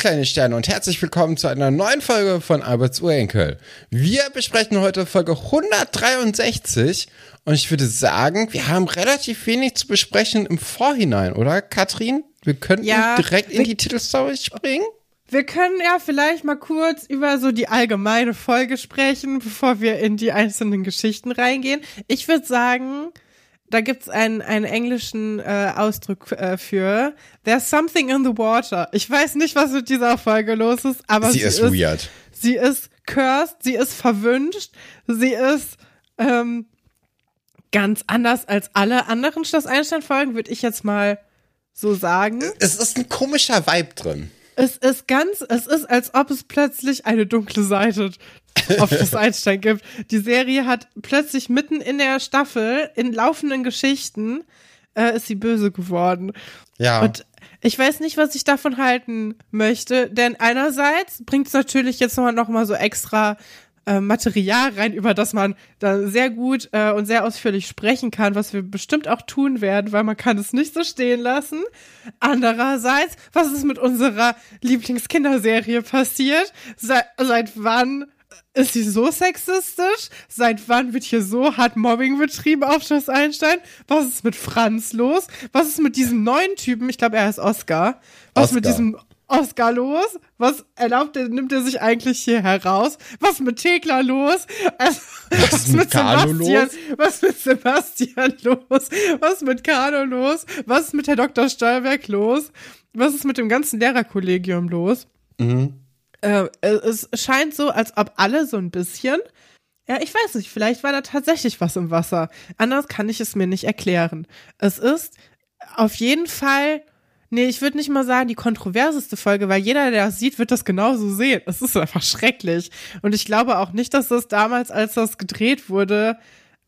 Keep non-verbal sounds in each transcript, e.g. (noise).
Kleine Sterne und herzlich willkommen zu einer neuen Folge von Alberts Urenkel. Wir besprechen heute Folge 163 und ich würde sagen, wir haben relativ wenig zu besprechen im Vorhinein, oder Katrin? Wir könnten Ja, direkt in die Titelstory springen. Wir können ja vielleicht mal kurz über so die allgemeine Folge sprechen, bevor wir in die einzelnen Geschichten reingehen. Ich würde sagen, da gibt's einen, einen englischen äh, Ausdruck äh, für There's something in the water. Ich weiß nicht, was mit dieser Folge los ist, aber Sie sie, ist weird. Sie ist cursed, sie ist verwünscht, sie ist ähm, ganz anders als alle anderen Schloss Einstein-Folgen, würde ich jetzt mal so sagen. Es ist ein komischer Vibe drin. Es ist ganz, es ist, als ob es plötzlich eine dunkle Seite (laughs) auf das Einstein gibt. Die Serie hat plötzlich mitten in der Staffel, in laufenden Geschichten, äh, ist sie böse geworden. Ja. Und ich weiß nicht, was ich davon halten möchte, denn einerseits bringt es natürlich jetzt nochmal noch mal so extra äh, Material rein, über das man da sehr gut äh, und sehr ausführlich sprechen kann, was wir bestimmt auch tun werden, weil man kann es nicht so stehen lassen. Andererseits, was ist mit unserer Lieblingskinderserie passiert? Seit, seit wann ist sie so sexistisch? Seit wann wird hier so hart Mobbing betrieben auf Schloss Einstein? Was ist mit Franz los? Was ist mit diesem neuen Typen? Ich glaube, er heißt Oscar. Was ist mit Oscar. diesem Oscar los? Was erlaubt er, nimmt er sich eigentlich hier heraus? Was ist mit Thekla los? Also, was, ist mit Sebastian? los? Was ist mit Sebastian los? Was ist mit Carlo los? Was ist mit Herr Dr. Stolberg los? Was ist mit dem ganzen Lehrerkollegium los? Äh, es scheint so, als ob alle so ein bisschen. Ja, ich weiß nicht, vielleicht war da tatsächlich was im Wasser. Anders kann ich es mir nicht erklären. Es ist auf jeden Fall, nee, ich würde nicht mal sagen, die kontroverseste Folge, weil jeder, der das sieht, wird das genauso sehen. Es ist einfach schrecklich. Und ich glaube auch nicht, dass das damals, als das gedreht wurde,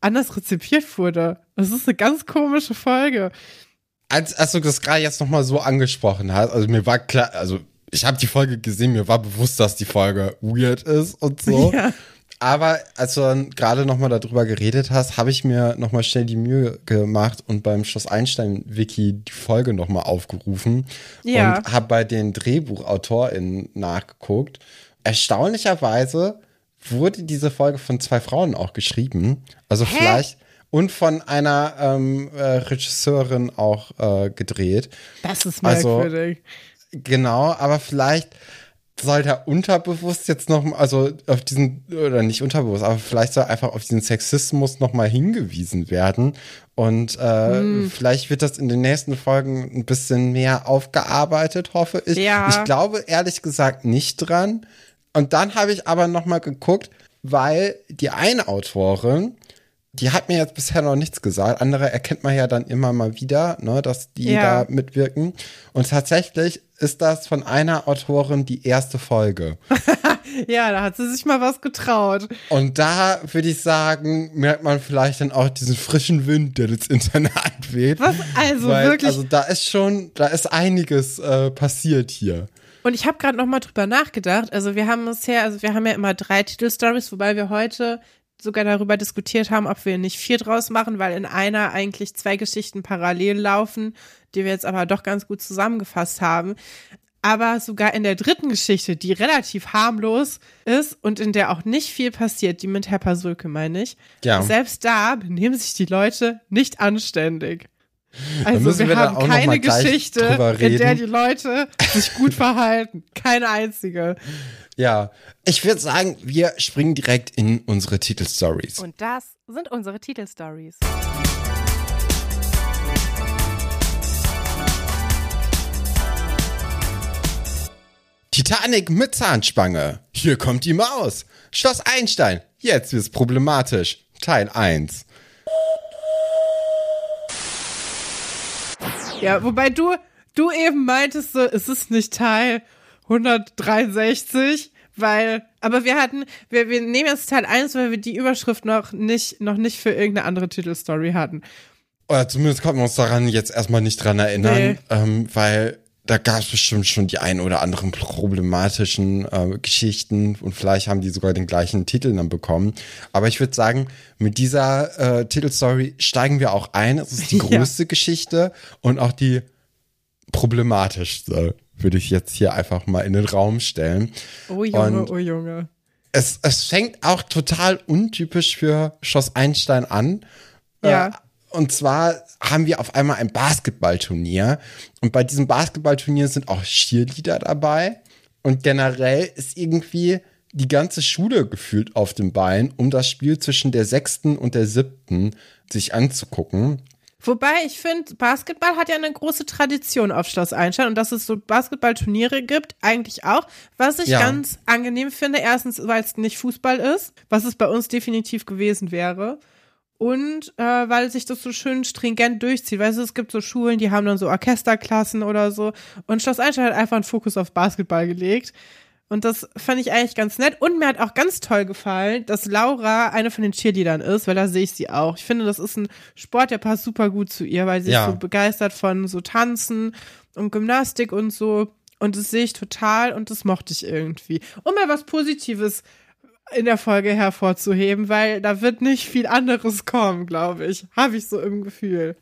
anders rezipiert wurde. Es ist eine ganz komische Folge. als, als du das gerade jetzt nochmal so angesprochen hast, also mir war klar, also ich habe die Folge gesehen, mir war bewusst, dass die Folge weird ist und so. (laughs) Ja. Aber als du dann gerade nochmal darüber geredet hast, habe ich mir nochmal schnell die Mühe gemacht und beim Schloss Einstein-Wiki die Folge nochmal aufgerufen Ja. und habe bei den DrehbuchautorInnen nachgeguckt. Erstaunlicherweise wurde diese Folge von zwei Frauen auch geschrieben. Also vielleicht und von einer ähm, äh, Regisseurin auch äh, gedreht. Das ist Also- merkwürdig. Genau, aber vielleicht soll da unterbewusst jetzt noch, also auf diesen, oder nicht unterbewusst, aber vielleicht soll einfach auf diesen Sexismus noch mal hingewiesen werden. Und äh, Hm. vielleicht wird das in den nächsten Folgen ein bisschen mehr aufgearbeitet, hoffe ich. Ja. Ich glaube ehrlich gesagt nicht dran. Und dann habe ich aber noch mal geguckt, weil die eine Autorin, die hat mir jetzt bisher noch nichts gesagt. Andere erkennt man ja dann immer mal wieder, ne, dass die Ja. da mitwirken. Und tatsächlich ist das von einer Autorin die erste Folge. (laughs) Ja, da hat sie sich mal was getraut. Und da würde ich sagen, merkt man vielleicht dann auch diesen frischen Wind, der ins Internat weht. Was? Also Weil, wirklich. Also da ist schon, da ist einiges äh, passiert hier. Und ich habe gerade noch mal drüber nachgedacht. Also wir haben bisher, also wir haben ja immer drei Titelstories, wobei wir heute sogar darüber diskutiert haben, ob wir nicht vier draus machen, weil in einer eigentlich zwei Geschichten parallel laufen, die wir jetzt aber doch ganz gut zusammengefasst haben. Aber sogar in der dritten Geschichte, die relativ harmlos ist und in der auch nicht viel passiert, die mit Herr Pasulke meine ich, Ja. selbst da benehmen sich die Leute nicht anständig. Also müssen wir, wir da haben keine Geschichte, in der die Leute sich gut verhalten. Keine einzige. Ja, ich würde sagen, wir springen direkt in unsere Titelstories. Und das sind unsere Titelstories. Titanic mit Zahnspange. Hier kommt die Maus. Schloss Einstein. Jetzt wird's problematisch. Teil 1. Ja, wobei du, du eben meintest, so, es ist nicht Teil 163, weil, aber wir hatten, wir, wir nehmen jetzt Teil 1, weil wir die Überschrift noch nicht, noch nicht für irgendeine andere Titelstory hatten. Oder zumindest konnten wir uns daran jetzt erstmal nicht dran erinnern, Nee. ähm, weil da gab es bestimmt schon die ein oder anderen problematischen äh, Geschichten und vielleicht haben die sogar den gleichen Titel dann bekommen. Aber ich würde sagen, mit dieser äh, Titelstory steigen wir auch ein. Es ist die (laughs) Ja. größte Geschichte und auch die problematischste, würde ich jetzt hier einfach mal in den Raum stellen. Oh Junge, Und oh Junge. es, es fängt auch total untypisch für Schloss Einstein an. Ja. Äh, und zwar haben wir auf einmal ein Basketballturnier. Und bei diesem Basketballturnier sind auch Cheerleader dabei. Und generell ist irgendwie die ganze Schule gefühlt auf dem Bein, um das Spiel zwischen der sechsten und der siebten sich anzugucken. Wobei ich finde, Basketball hat ja eine große Tradition auf Schloss Einstein und dass es so Basketballturniere gibt, eigentlich auch. Was ich Ja. ganz angenehm finde, erstens, weil es nicht Fußball ist, was es bei uns definitiv gewesen wäre. Und äh, weil sich das so schön stringent durchzieht. Weißt du, es gibt so Schulen, die haben dann so Orchesterklassen oder so. Und Schloss Einstein hat einfach einen Fokus auf Basketball gelegt. Und das fand ich eigentlich ganz nett. Und mir hat auch ganz toll gefallen, dass Laura eine von den Cheerleadern ist, weil da sehe ich sie auch. Ich finde, das ist ein Sport, der passt super gut zu ihr, weil sie Ja. ist so begeistert von so Tanzen und Gymnastik und so. Und das sehe ich total und das mochte ich irgendwie. Um mal was Positives in der Folge hervorzuheben, weil da wird nicht viel anderes kommen, glaube ich. Habe ich so im Gefühl.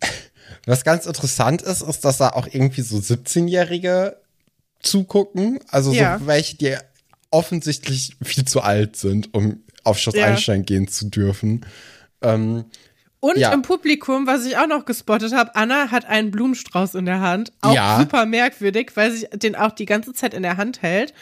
Was ganz interessant ist, ist, dass da auch irgendwie so 17-Jährige zugucken. Also Ja. so welche, die offensichtlich viel zu alt sind, um auf Schloss Ja. Einstein gehen zu dürfen. Ähm, Und Ja. im Publikum, was ich auch noch gespottet habe, Anna hat einen Blumenstrauß in der Hand. Auch Ja. super merkwürdig, weil sie den auch die ganze Zeit in der Hand hält.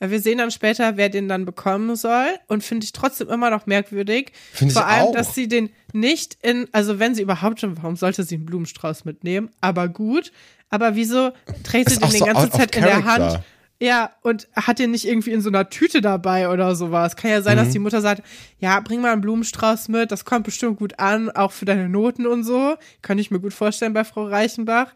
Äh, Wir sehen dann später, wer den dann bekommen soll. Und finde ich trotzdem immer noch merkwürdig. Find ich Vor allem, auch. dass sie den nicht in, also wenn sie überhaupt schon, warum sollte sie einen Blumenstrauß mitnehmen? Aber gut. Aber wieso trägt sie den die so ganze Zeit in der Hand? Ja, und hat den nicht irgendwie in so einer Tüte dabei oder sowas. Kann ja sein, Mhm. dass die Mutter sagt, ja, bring mal einen Blumenstrauß mit, das kommt bestimmt gut an, auch für deine Noten und so. Kann ich mir gut vorstellen bei Frau Reichenbach.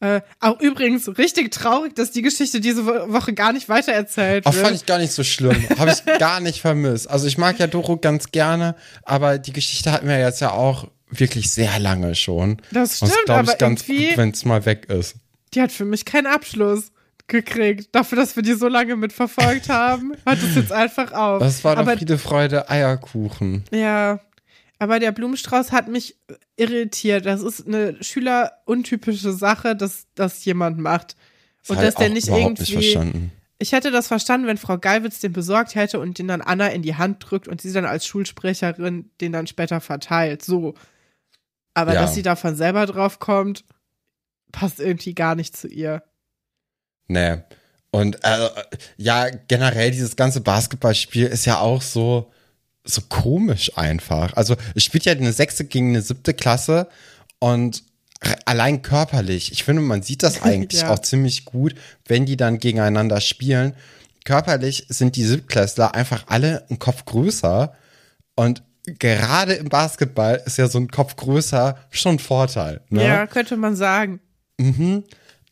Äh, auch übrigens richtig traurig, dass die Geschichte diese Wo- Woche gar nicht weitererzählt auch wird. fand ich gar nicht so schlimm. Habe ich (laughs) gar nicht vermisst. Also ich mag ja Doro ganz gerne, aber die Geschichte hatten wir jetzt ja auch wirklich sehr lange schon. Das stimmt, glaube aber ich ganz gut, wenn es mal weg ist. Die hat für mich keinen Abschluss gekriegt. Dafür, dass wir die so lange mitverfolgt (laughs) haben, hört es jetzt einfach auf. Das war doch aber Friede, Freude, Eierkuchen. Ja, aber der Blumenstrauß hat mich irritiert. Das ist eine schüleruntypische Sache, dass das jemand macht. Und Das dass hab der ich nicht irgendwie. nicht verstanden. Ich hätte das verstanden, wenn Frau Gallwitz den besorgt hätte und den dann Anna in die Hand drückt und sie dann als Schulsprecherin den dann später verteilt. So. Aber Ja. dass sie davon selber drauf kommt, passt irgendwie gar nicht zu ihr. Nee. Und äh, ja, generell dieses ganze Basketballspiel ist ja auch so, so komisch einfach. Also es spielt ja eine sechste gegen eine siebte Klasse und allein körperlich, ich finde, man sieht das (laughs) eigentlich Ja. auch ziemlich gut, wenn die dann gegeneinander spielen. Körperlich sind die Siebtklässler einfach alle einen Kopf größer und gerade im Basketball ist ja so ein Kopf größer schon ein Vorteil. Ne? Ja, könnte man sagen.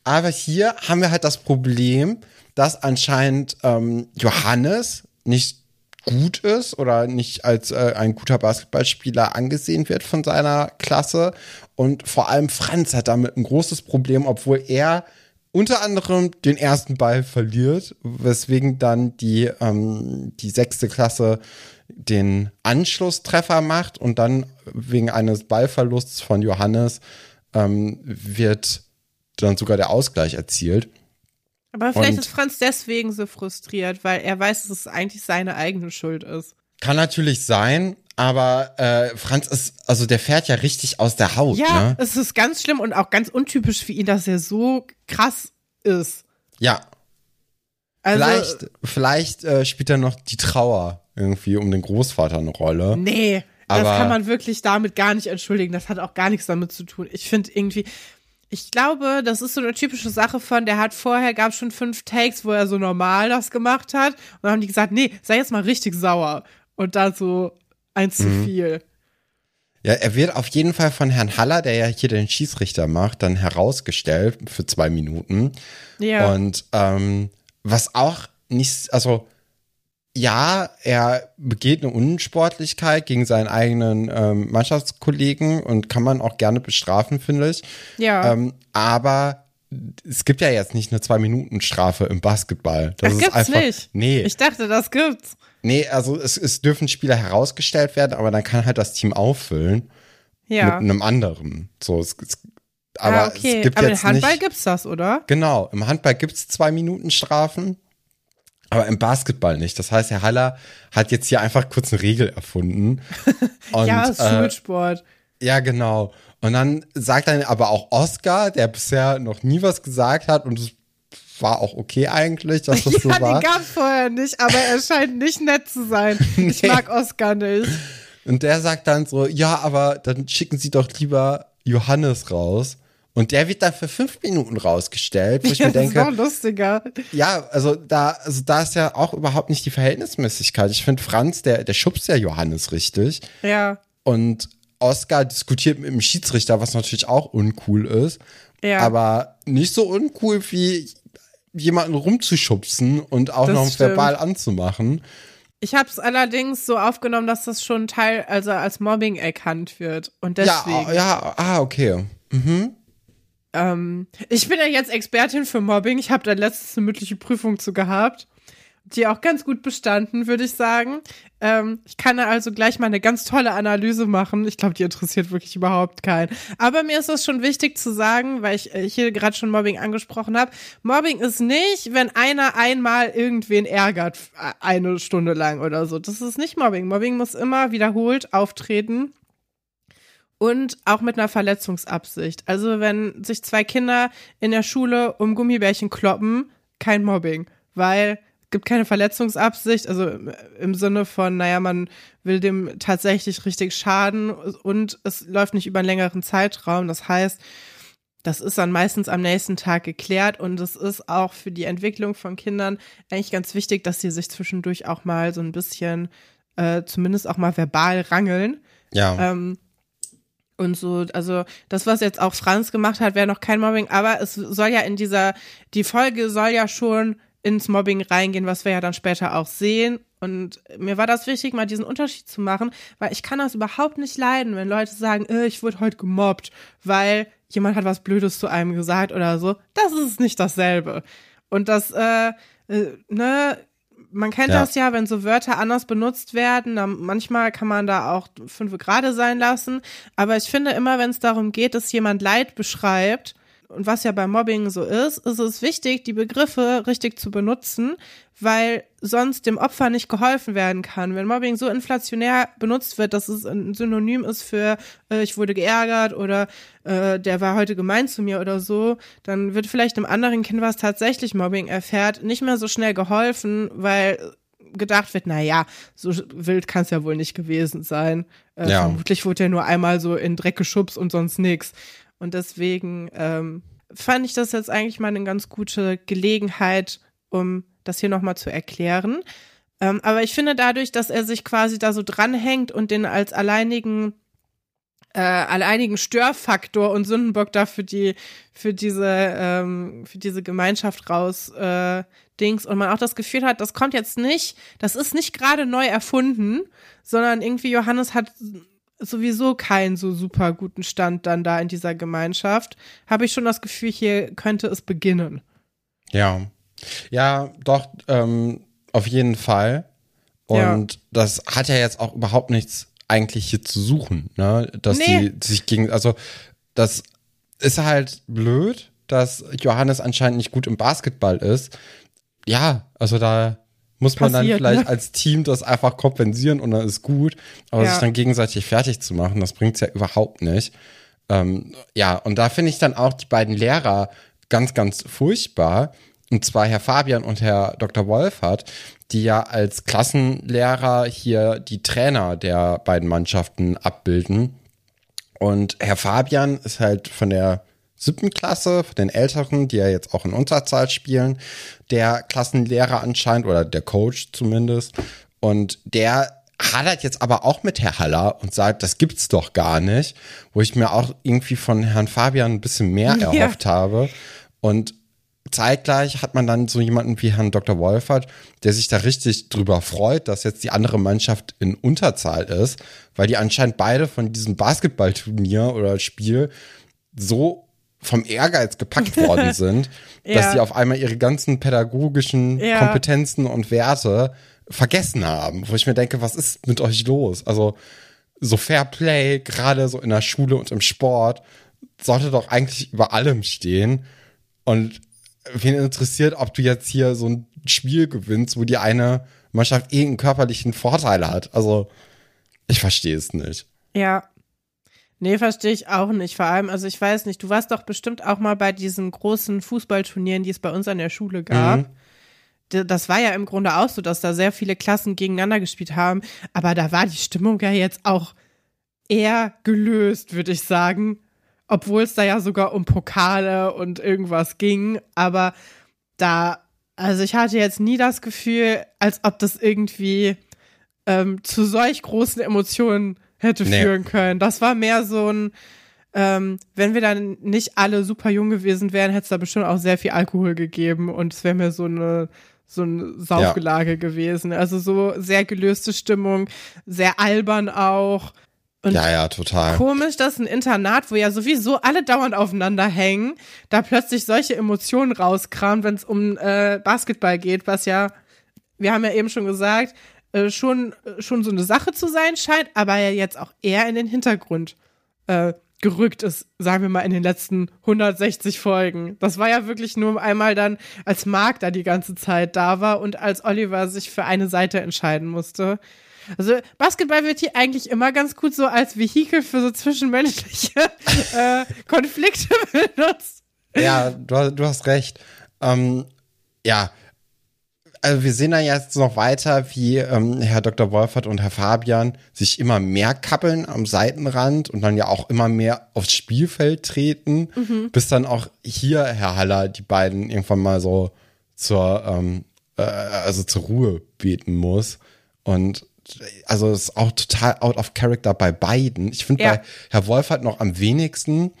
Aber hier haben wir halt das Problem, dass anscheinend ähm, Johannes nicht gut ist oder nicht als äh, ein guter Basketballspieler angesehen wird von seiner Klasse. Und vor allem Franz hat damit ein großes Problem, obwohl er unter anderem den ersten Ball verliert, weswegen dann die, ähm, die sechste Klasse den Anschlusstreffer macht und dann wegen eines Ballverlusts von Johannes ähm, wird dann sogar der Ausgleich erzielt. Aber vielleicht Und- ist Franz deswegen so frustriert, weil er weiß, dass es eigentlich seine eigene Schuld ist. Kann natürlich sein, aber äh, Franz ist, also der fährt ja richtig aus der Haut, Ja, ne? es ist ganz schlimm und auch ganz untypisch für ihn, dass er so krass ist. Ja, Also, vielleicht, vielleicht äh, spielt er noch die Trauer irgendwie um den Großvater eine Rolle. nee, das Aber- kann man wirklich damit gar nicht entschuldigen. Das hat auch gar nichts damit zu tun. Ich finde irgendwie, ich glaube, das ist so eine typische Sache von, der hat vorher, gab schon fünf Takes, wo er so normal das gemacht hat. Und dann haben die gesagt, nee, sei jetzt mal richtig sauer. Und da so eins Mhm. zu viel. Ja, er wird auf jeden Fall von Herrn Haller, der ja hier den Schießrichter macht, dann herausgestellt für zwei Minuten. Ja. Und ähm, was auch nicht, also ja, er begeht eine Unsportlichkeit gegen seinen eigenen ähm, Mannschaftskollegen und kann man auch gerne bestrafen, finde ich. ja. Ähm, aber es gibt ja jetzt nicht eine Zwei-Minuten-Strafe im Basketball. Das das gibt's einfach. nicht. Nee, Ich dachte, das gibt's. nee, also es, es dürfen Spieler herausgestellt werden, aber dann kann halt das Team auffüllen mit Ja. einem anderen. So, es, es, Aber ah, okay. es gibt Aber jetzt im Handball nicht, gibt's das, oder? Genau, im Handball gibt's zwei Minuten Strafen, aber im Basketball nicht. Das heißt, Herr Haller hat jetzt hier einfach kurz eine Regel erfunden. (laughs) Und, ja, äh, Schulsport. ja, genau. Und dann sagt dann aber auch Oscar, der bisher noch nie was gesagt hat und es war auch okay eigentlich, dass das (laughs) so ja, war. den gab's vorher nicht, aber er scheint nicht nett zu sein. (laughs) Ich Nee. mag Oscar nicht. Und der sagt dann so, ja, aber dann schicken Sie doch lieber Johannes raus. Und der wird dann für fünf Minuten rausgestellt, wo ich Ja, mir das ist denke, lustiger. ja, also da, also da ist ja auch überhaupt nicht die Verhältnismäßigkeit. Ich finde, Franz, der, der schubst ja Johannes richtig. Ja. Und Oscar diskutiert mit dem Schiedsrichter, was natürlich auch uncool ist. Ja. Aber nicht so uncool wie jemanden rumzuschubsen und auch Das noch stimmt. verbal anzumachen. Ich habe es allerdings so aufgenommen, dass das schon Teil, also als Mobbing erkannt wird. Und deswegen. Ja, ja, ah, okay. Ähm, ich bin ja jetzt Expertin für Mobbing. Ich habe da letztens eine mündliche Prüfung zu gehabt. Die auch ganz gut bestanden, würde ich sagen. Ähm, ich kann da also gleich mal eine ganz tolle Analyse machen. Ich glaube, die interessiert wirklich überhaupt keinen. Aber mir ist es schon wichtig zu sagen, weil ich äh, hier gerade schon Mobbing angesprochen habe. Mobbing ist nicht, wenn einer einmal irgendwen ärgert, äh, eine Stunde lang oder so. Das ist nicht Mobbing. Mobbing muss immer wiederholt auftreten und auch mit einer Verletzungsabsicht. Also wenn sich zwei Kinder in der Schule um Gummibärchen kloppen, kein Mobbing, weil es gibt keine Verletzungsabsicht, also im- im Sinne von, naja, man will dem tatsächlich richtig schaden und es läuft nicht über einen längeren Zeitraum. Das heißt, das ist dann meistens am nächsten Tag geklärt und es ist auch für die Entwicklung von Kindern eigentlich ganz wichtig, dass sie sich zwischendurch auch mal so ein bisschen, äh, zumindest auch mal verbal rangeln. Ja. Ähm, und so, also das, was jetzt auch Franz gemacht hat, wäre noch kein Mobbing, aber es soll ja in dieser, die Folge soll ja schon ins Mobbing reingehen, was wir ja dann später auch sehen. Und mir war das wichtig, mal diesen Unterschied zu machen, weil ich kann das überhaupt nicht leiden, wenn Leute sagen, äh, ich wurde heute gemobbt, weil jemand hat was Blödes zu einem gesagt oder so. Das ist nicht dasselbe. Und das, äh, äh ne, man kennt Ja. das ja, wenn so Wörter anders benutzt werden, dann manchmal kann man da auch fünf gerade sein lassen. Aber ich finde immer, wenn es darum geht, dass jemand Leid beschreibt, und was ja beim Mobbing so ist, ist es wichtig, die Begriffe richtig zu benutzen, weil sonst dem Opfer nicht geholfen werden kann. Wenn Mobbing so inflationär benutzt wird, dass es ein Synonym ist für äh, ich wurde geärgert oder äh, der war heute gemein zu mir oder so, dann wird vielleicht einem anderen Kind, was tatsächlich Mobbing erfährt, nicht mehr so schnell geholfen, weil gedacht wird, na ja, so wild kann es ja wohl nicht gewesen sein. Äh, Ja. Vermutlich wurde er nur einmal so in Dreck geschubst und sonst nix. Und deswegen ähm, fand ich das jetzt eigentlich mal eine ganz gute Gelegenheit, um das hier nochmal zu erklären. Ähm, aber ich finde dadurch, dass er sich quasi da so dranhängt und den als alleinigen äh, alleinigen Störfaktor und Sündenbock da für die für diese ähm, für diese Gemeinschaft raus äh, Dings und man auch das Gefühl hat, das kommt jetzt nicht, das ist nicht gerade neu erfunden, sondern irgendwie Johannes hat sowieso keinen so super guten Stand dann da in dieser Gemeinschaft, habe ich schon das Gefühl, hier könnte es beginnen. Ja. Ja, doch, ähm, auf jeden Fall. Und Ja. das hat ja jetzt auch überhaupt nichts eigentlich hier zu suchen, ne? Dass Nee. die sich gegen, also das ist halt blöd, dass Johannes anscheinend nicht gut im Basketball ist. Ja, also da muss man Passiert, dann vielleicht ne? als Team das einfach kompensieren und dann ist gut. Aber Ja. sich dann gegenseitig fertig zu machen, das bringt's ja überhaupt nicht. Ähm, ja, und da finde ich dann auch die beiden Lehrer ganz, ganz furchtbar. Und zwar Herr Fabian und Herr Dr. Wolfert, die ja als Klassenlehrer hier die Trainer der beiden Mannschaften abbilden. Und Herr Fabian ist halt von der siebten Klasse, von den Älteren, die ja jetzt auch in Unterzahl spielen, der Klassenlehrer anscheinend oder der Coach zumindest. Und der hadert jetzt aber auch mit Herr Haller und sagt, das gibt's doch gar nicht, wo ich mir auch irgendwie von Herrn Fabian ein bisschen mehr Ja. erhofft habe. Und zeitgleich hat man dann so jemanden wie Herrn Dr. Wolfert, der sich da richtig drüber freut, dass jetzt die andere Mannschaft in Unterzahl ist, weil die anscheinend beide von diesem Basketballturnier oder Spiel so vom Ehrgeiz gepackt worden (laughs) sind, dass Ja. die auf einmal ihre ganzen pädagogischen Ja. Kompetenzen und Werte vergessen haben, wo ich mir denke, was ist mit euch los? Also so Fair Play, gerade so in der Schule und im Sport, sollte doch eigentlich über allem stehen. Und wen interessiert, ob du jetzt hier so ein Spiel gewinnst, wo die eine Mannschaft irgendeinen körperlichen Vorteil hat. Also, ich verstehe es nicht. Ja. Nee, verstehe ich auch nicht. Vor allem, also ich weiß nicht, du warst doch bestimmt auch mal bei diesen großen Fußballturnieren, die es bei uns an der Schule gab. Mhm. Das war ja im Grunde auch so, dass da sehr viele Klassen gegeneinander gespielt haben. Aber da war die Stimmung ja jetzt auch eher gelöst, würde ich sagen. Obwohl es da ja sogar um Pokale und irgendwas ging. Aber da, also ich hatte jetzt nie das Gefühl, als ob das irgendwie ähm, zu solch großen Emotionen hätte Nee. führen können. Das war mehr so ein, ähm, wenn wir dann nicht alle super jung gewesen wären, hätte es da bestimmt auch sehr viel Alkohol gegeben und es wäre mir so eine so ein Saufgelage gewesen. Also so sehr gelöste Stimmung, sehr albern auch. Und Ja, ja, total. komisch, dass ein Internat, wo ja sowieso alle dauernd aufeinander hängen, da plötzlich solche Emotionen rauskramt, wenn es um äh, Basketball geht, was ja, wir haben ja eben schon gesagt, äh, schon, schon so eine Sache zu sein scheint, aber ja jetzt auch eher in den Hintergrund äh, gerückt ist, sagen wir mal, in den letzten 160 Folgen. Das war ja wirklich nur einmal dann, als Mark da die ganze Zeit da war und als Oliver sich für eine Seite entscheiden musste. Also Basketball wird hier eigentlich immer ganz gut so als Vehikel für so zwischenmenschliche (laughs) äh, Konflikte (laughs) benutzt. Ja, du, hast- du hast recht. Ähm, ja, also wir sehen dann jetzt noch weiter, wie ähm, Herr Dr. Wolfert und Herr Fabian sich immer mehr kappeln am Seitenrand und dann ja auch immer mehr aufs Spielfeld treten, bis dann auch hier Herr Haller die beiden irgendwann mal so zur, ähm, äh, also zur Ruhe beten muss. Und also ist auch total out of character bei beiden. Ich finde Ja. bei Herr Wolfert noch am wenigsten,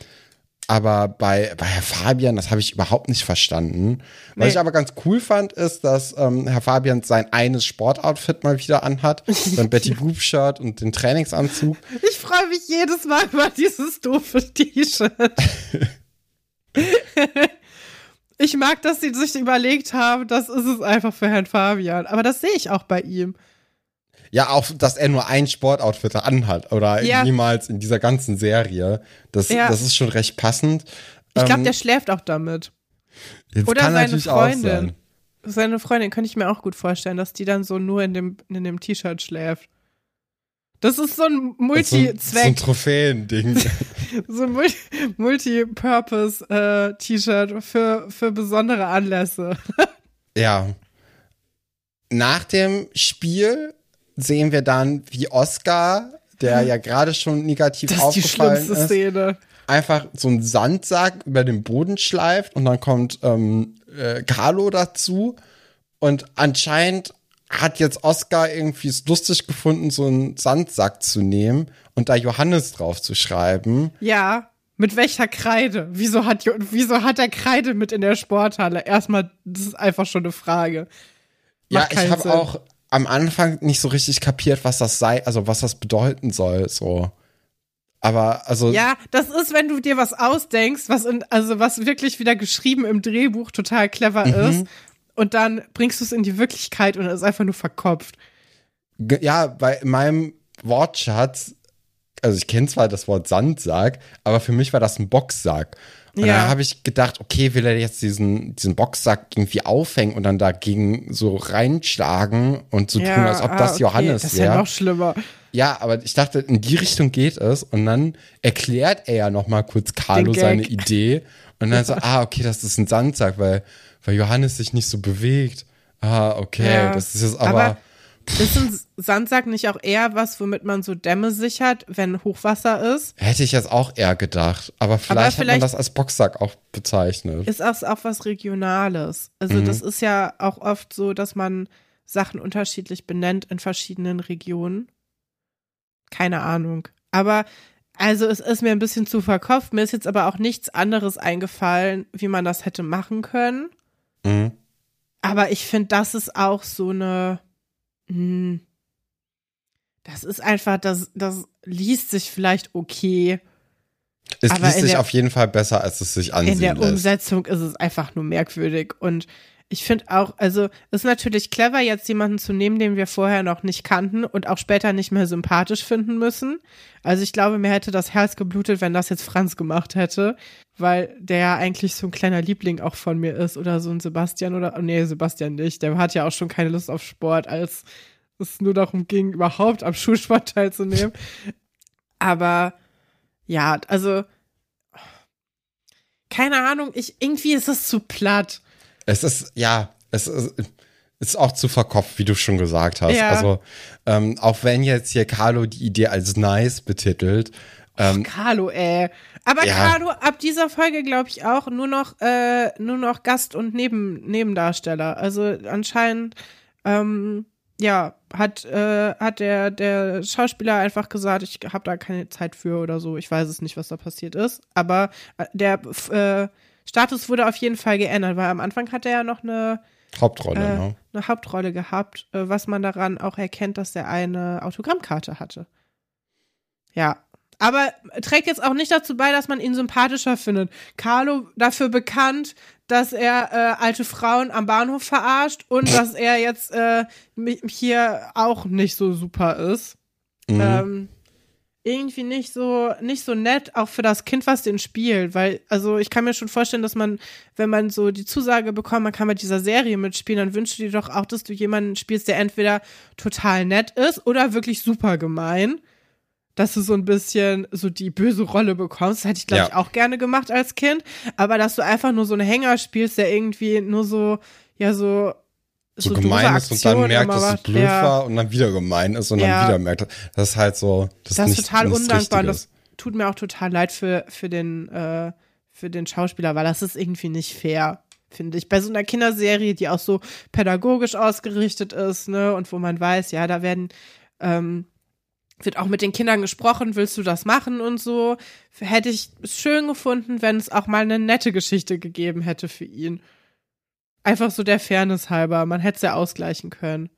aber bei, bei Herr Fabian, das habe ich überhaupt nicht verstanden. Was Nee. ich aber ganz cool fand, ist, dass ähm, Herr Fabian sein eines Sportoutfit mal wieder anhat. Sein Betty (laughs) Boop Shirt und den Trainingsanzug. Ich freue mich jedes Mal über dieses doofe T-Shirt. ich mag, dass sie sich überlegt haben, das ist es einfach für Herrn Fabian. Aber das sehe ich auch bei ihm. Ja, auch, dass er nur ein Sportoutfit anhat oder Ja. niemals in dieser ganzen Serie. Das, Ja. das ist schon recht passend. Ich glaube, Ähm, der schläft auch damit. Oder seine Freundin. sein. Seine Freundin könnte ich mir auch gut vorstellen, dass die dann so nur in dem, in dem T-Shirt schläft. Das ist so ein ist so ein- So ein Multi-Zweck, Trophäending. (laughs) so ein Mul- Multi-Purpose-T-Shirt für, für besondere Anlässe. (laughs) Ja. Nach dem Spiel sehen wir dann, wie Oscar, der ja gerade schon negativ Das ist die aufgefallen schlimmste ist, Szene. einfach so einen Sandsack über den Boden schleift und dann kommt ähm, äh, Carlo dazu und anscheinend hat jetzt Oscar irgendwie es lustig gefunden, so einen Sandsack zu nehmen und da Johannes drauf zu schreiben. Ja, mit welcher Kreide? Wieso hat, wieso hat er Kreide mit in der Sporthalle? Erstmal, das ist einfach schon eine Frage. Ja, Macht ich keinen habe auch am Anfang nicht so richtig kapiert, was das sei, also was das bedeuten soll, so. Aber also Ja, das ist, wenn du dir was ausdenkst, was in, also was wirklich wieder geschrieben im Drehbuch total clever Mhm. ist. Und dann bringst du es in die Wirklichkeit und es ist einfach nur verkopft. Ja, bei in meinem Wortschatz, also ich kenne zwar das Wort Sandsack, aber für mich war das ein Boxsack. Und Ja. dann habe ich gedacht, okay, will er jetzt diesen, diesen Boxsack irgendwie aufhängen und dann dagegen so reinschlagen und so tun, als ob ah, das okay, Johannes Das ist ja wäre. noch schlimmer. Ja, aber ich dachte, in die Richtung geht es. Und dann erklärt er ja noch mal kurz Carlo seine Idee. Und dann so, ah, okay, das ist ein Sandsack, weil, weil Johannes sich nicht so bewegt. Ah, okay, Ja. das ist jetzt aber, Aber ist ein Sandsack nicht auch eher was, womit man so Dämme sichert, wenn Hochwasser ist? hätte ich jetzt auch eher gedacht. Aber vielleicht, hat man vielleicht- das als Boxsack auch bezeichnet. Ist auch, auch was Regionales. Also Mhm. das ist ja auch oft so, dass man Sachen unterschiedlich benennt in verschiedenen Regionen. Keine Ahnung. Aber also es ist mir ein bisschen zu verkopft. Mir ist jetzt aber auch nichts anderes eingefallen, wie man das hätte machen können. Mhm. Aber ich finde, das ist auch so eine. Mh, das ist einfach, das, das liest sich vielleicht okay. Es liest sich der- auf jeden Fall besser, als es sich ansehen In der lässt. Umsetzung ist es einfach nur merkwürdig. Und Ich finde auch, also ist natürlich clever, jetzt jemanden zu nehmen, den wir vorher noch nicht kannten und auch später nicht mehr sympathisch finden müssen. Also ich glaube, mir hätte das Herz geblutet, wenn das jetzt Franz gemacht hätte, weil der ja eigentlich so ein kleiner Liebling auch von mir ist oder so ein Sebastian oder, nee, Sebastian nicht. Der hat ja auch schon keine Lust auf Sport, als es nur darum ging, überhaupt am Schulsport teilzunehmen. Aber ja, also keine Ahnung, ich, irgendwie ist es zu platt. Es ist, ja, es ist, ist auch zu verkopft, wie du schon gesagt hast. Ja. Also, ähm, auch wenn jetzt hier Carlo die Idee als nice betitelt, ähm, Carlo, ey. Aber Ja. Carlo, ab dieser Folge glaube ich auch nur noch, äh, nur noch Gast und Neben, Nebendarsteller. Also anscheinend, ähm, ja, hat, äh, hat der, der Schauspieler einfach gesagt, ich habe da keine Zeit für oder so. Ich weiß es nicht, was da passiert ist. Aber äh, der äh, Status wurde auf jeden Fall geändert, weil am Anfang hat er ja noch eine, Hauptrolle, äh, ne? eine Hauptrolle gehabt, äh, was man daran auch erkennt, dass er eine Autogrammkarte hatte. Ja. Aber trägt jetzt auch nicht dazu bei, dass man ihn sympathischer findet. Carlo dafür bekannt, dass er äh, alte Frauen am Bahnhof verarscht und dass er jetzt äh, hier auch nicht so super ist. Mhm. Ähm, irgendwie nicht so nicht so nett, auch für das Kind, was den spielt, weil also ich kann mir schon vorstellen, dass man, wenn man so die Zusage bekommt, man kann bei dieser Serie mitspielen, dann wünschst du dir doch auch, dass du jemanden spielst, der entweder total nett ist oder wirklich super gemein. Dass du so ein bisschen so die böse Rolle bekommst, das hätte ich glaube Ja. ich auch gerne gemacht als Kind, aber dass du einfach nur so einen Hänger spielst, der irgendwie nur so ja so so, doofe gemein ist und dann merkt, dass es blöd Ja. war und dann wieder gemein ist und Ja. dann wieder merkt, das ist halt so, das, das ist ist nicht, total undankbar und das tut mir auch total leid für, für, den, äh, für den Schauspieler, weil das ist irgendwie nicht fair, finde ich. Bei so einer Kinderserie, die auch so pädagogisch ausgerichtet ist, ne, und wo man weiß, ja, da werden, ähm, wird auch mit den Kindern gesprochen, willst du das machen und so, hätte ich es schön gefunden, wenn es auch mal eine nette Geschichte gegeben hätte für ihn. Einfach so der Fairness halber, man hätte es ja ausgleichen können.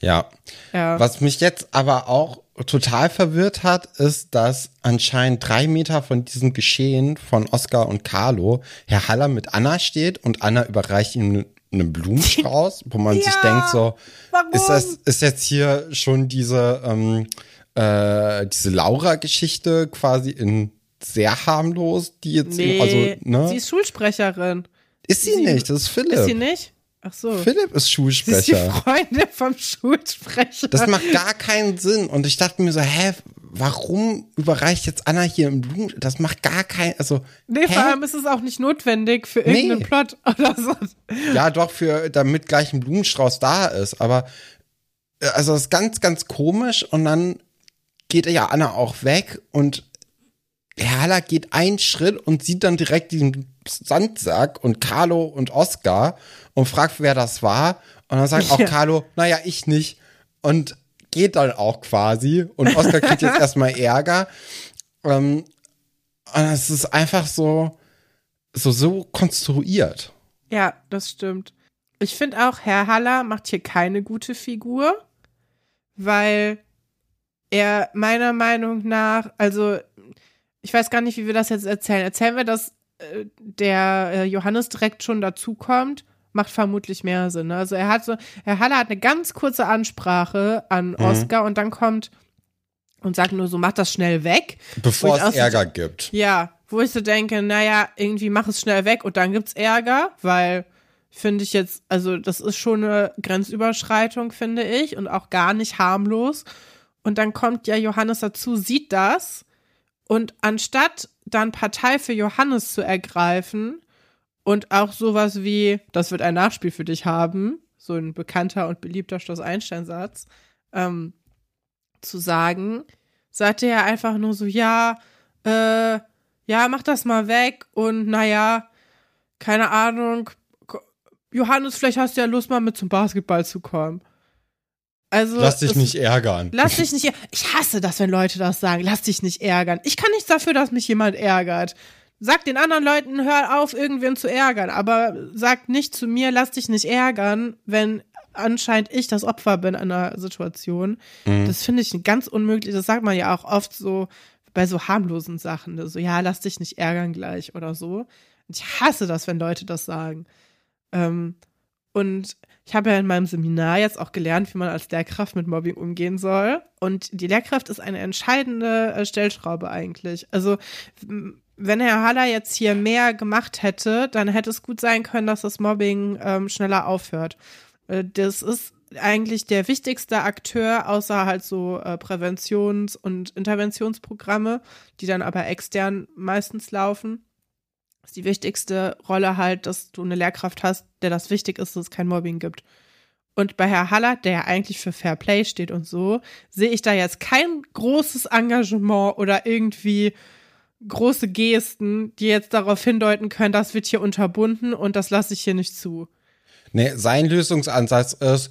Ja. Ja. Was mich jetzt aber auch total verwirrt hat, ist, dass anscheinend drei Meter von diesem Geschehen von Oscar und Carlo Herr Haller mit Anna steht und Anna überreicht ihm ne- einen Blumenstrauß, wo man sich (laughs) Ja, denkt so, warum? ist das, ist jetzt hier schon diese, ähm, äh, diese Laura-Geschichte quasi in sehr harmlos, die jetzt, Nee, also, ne? sie ist Schulsprecherin. Ist sie, sie- nicht, das ist Philipp. Ist sie nicht? Ach so. Philipp ist Sie ist die Schulsprecher. Freundin vom Schulsprecher. Das macht gar keinen Sinn. Und ich dachte mir so, hä, warum überreicht jetzt Anna hier im Blumen? Das macht gar keinen, also. nee, hä? vor allem ist es auch nicht notwendig für irgendeinen Nee. Plot oder so. Ja, doch, für, damit gleich ein Blumenstrauß da ist. Aber, äh, also, das ist ganz, ganz komisch. Und dann geht ja Anna auch weg und Herr Haller geht einen Schritt und sieht dann direkt diesen Sandsack und Carlo und Oscar und fragt, wer das war. Und dann sagt (laughs) auch Ja. Carlo, naja, ich nicht. Und geht dann auch quasi. Und Oscar kriegt jetzt (laughs) erstmal Ärger. Ähm, und es ist einfach so, so, so konstruiert. Ja, das stimmt. Ich finde auch, Herr Haller macht hier keine gute Figur, weil er meiner Meinung nach, also ich weiß gar nicht, wie wir das jetzt erzählen. Erzählen wir, dass äh, der äh, Johannes direkt schon dazukommt? Macht vermutlich mehr Sinn. ne? Also er hat so, Herr Haller hat eine ganz kurze Ansprache an Mhm. Oscar und dann kommt und sagt nur so, mach das schnell weg. Bevor es so- Ärger gibt. Ja, wo ich so denke, naja, irgendwie mach es schnell weg und dann gibt's Ärger, weil finde ich jetzt, also das ist schon eine Grenzüberschreitung, finde ich, und auch gar nicht harmlos. Und dann kommt ja Johannes dazu, sieht das und anstatt dann Partei für Johannes zu ergreifen und auch sowas wie, das wird ein Nachspiel für dich haben, so ein bekannter und beliebter Schloss-Einstein-Satz, ähm, zu sagen, sagte er einfach nur so, ja, äh, ja, mach das mal weg und naja, keine Ahnung, Johannes, vielleicht hast du ja Lust, mal mit zum Basketball zu kommen. Also, Lass dich es- nicht ärgern. Lass dich nicht, ich hasse das, wenn Leute das sagen, lass dich nicht ärgern. Ich kann nichts dafür, dass mich jemand ärgert. Sag den anderen Leuten, hör auf, irgendwen zu ärgern, aber sag nicht zu mir, lass dich nicht ärgern, wenn anscheinend ich das Opfer bin einer Situation. Mhm. Das finde ich ganz unmöglich. Das sagt man ja auch oft so bei so harmlosen Sachen. ne? So, ja, lass dich nicht ärgern gleich oder so. Und ich hasse das, wenn Leute das sagen. Ähm, Und ich habe ja in meinem Seminar jetzt auch gelernt, wie man als Lehrkraft mit Mobbing umgehen soll. Und die Lehrkraft ist eine entscheidende äh, Stellschraube eigentlich. Also wenn Herr Haller jetzt hier mehr gemacht hätte, dann hätte es gut sein können, dass das Mobbing ähm, schneller aufhört. Äh, das ist eigentlich der wichtigste Akteur, außer halt so äh, Präventions- und Interventionsprogramme, die dann aber extern meistens laufen. Ist die wichtigste Rolle halt, dass du eine Lehrkraft hast, der das wichtig ist, dass es kein Mobbing gibt. Und bei Herr Haller, der ja eigentlich für Fair Play steht und so, sehe ich da jetzt kein großes Engagement oder irgendwie große Gesten, die jetzt darauf hindeuten können, das wird hier unterbunden und das lasse ich hier nicht zu. Nee, sein Lösungsansatz ist,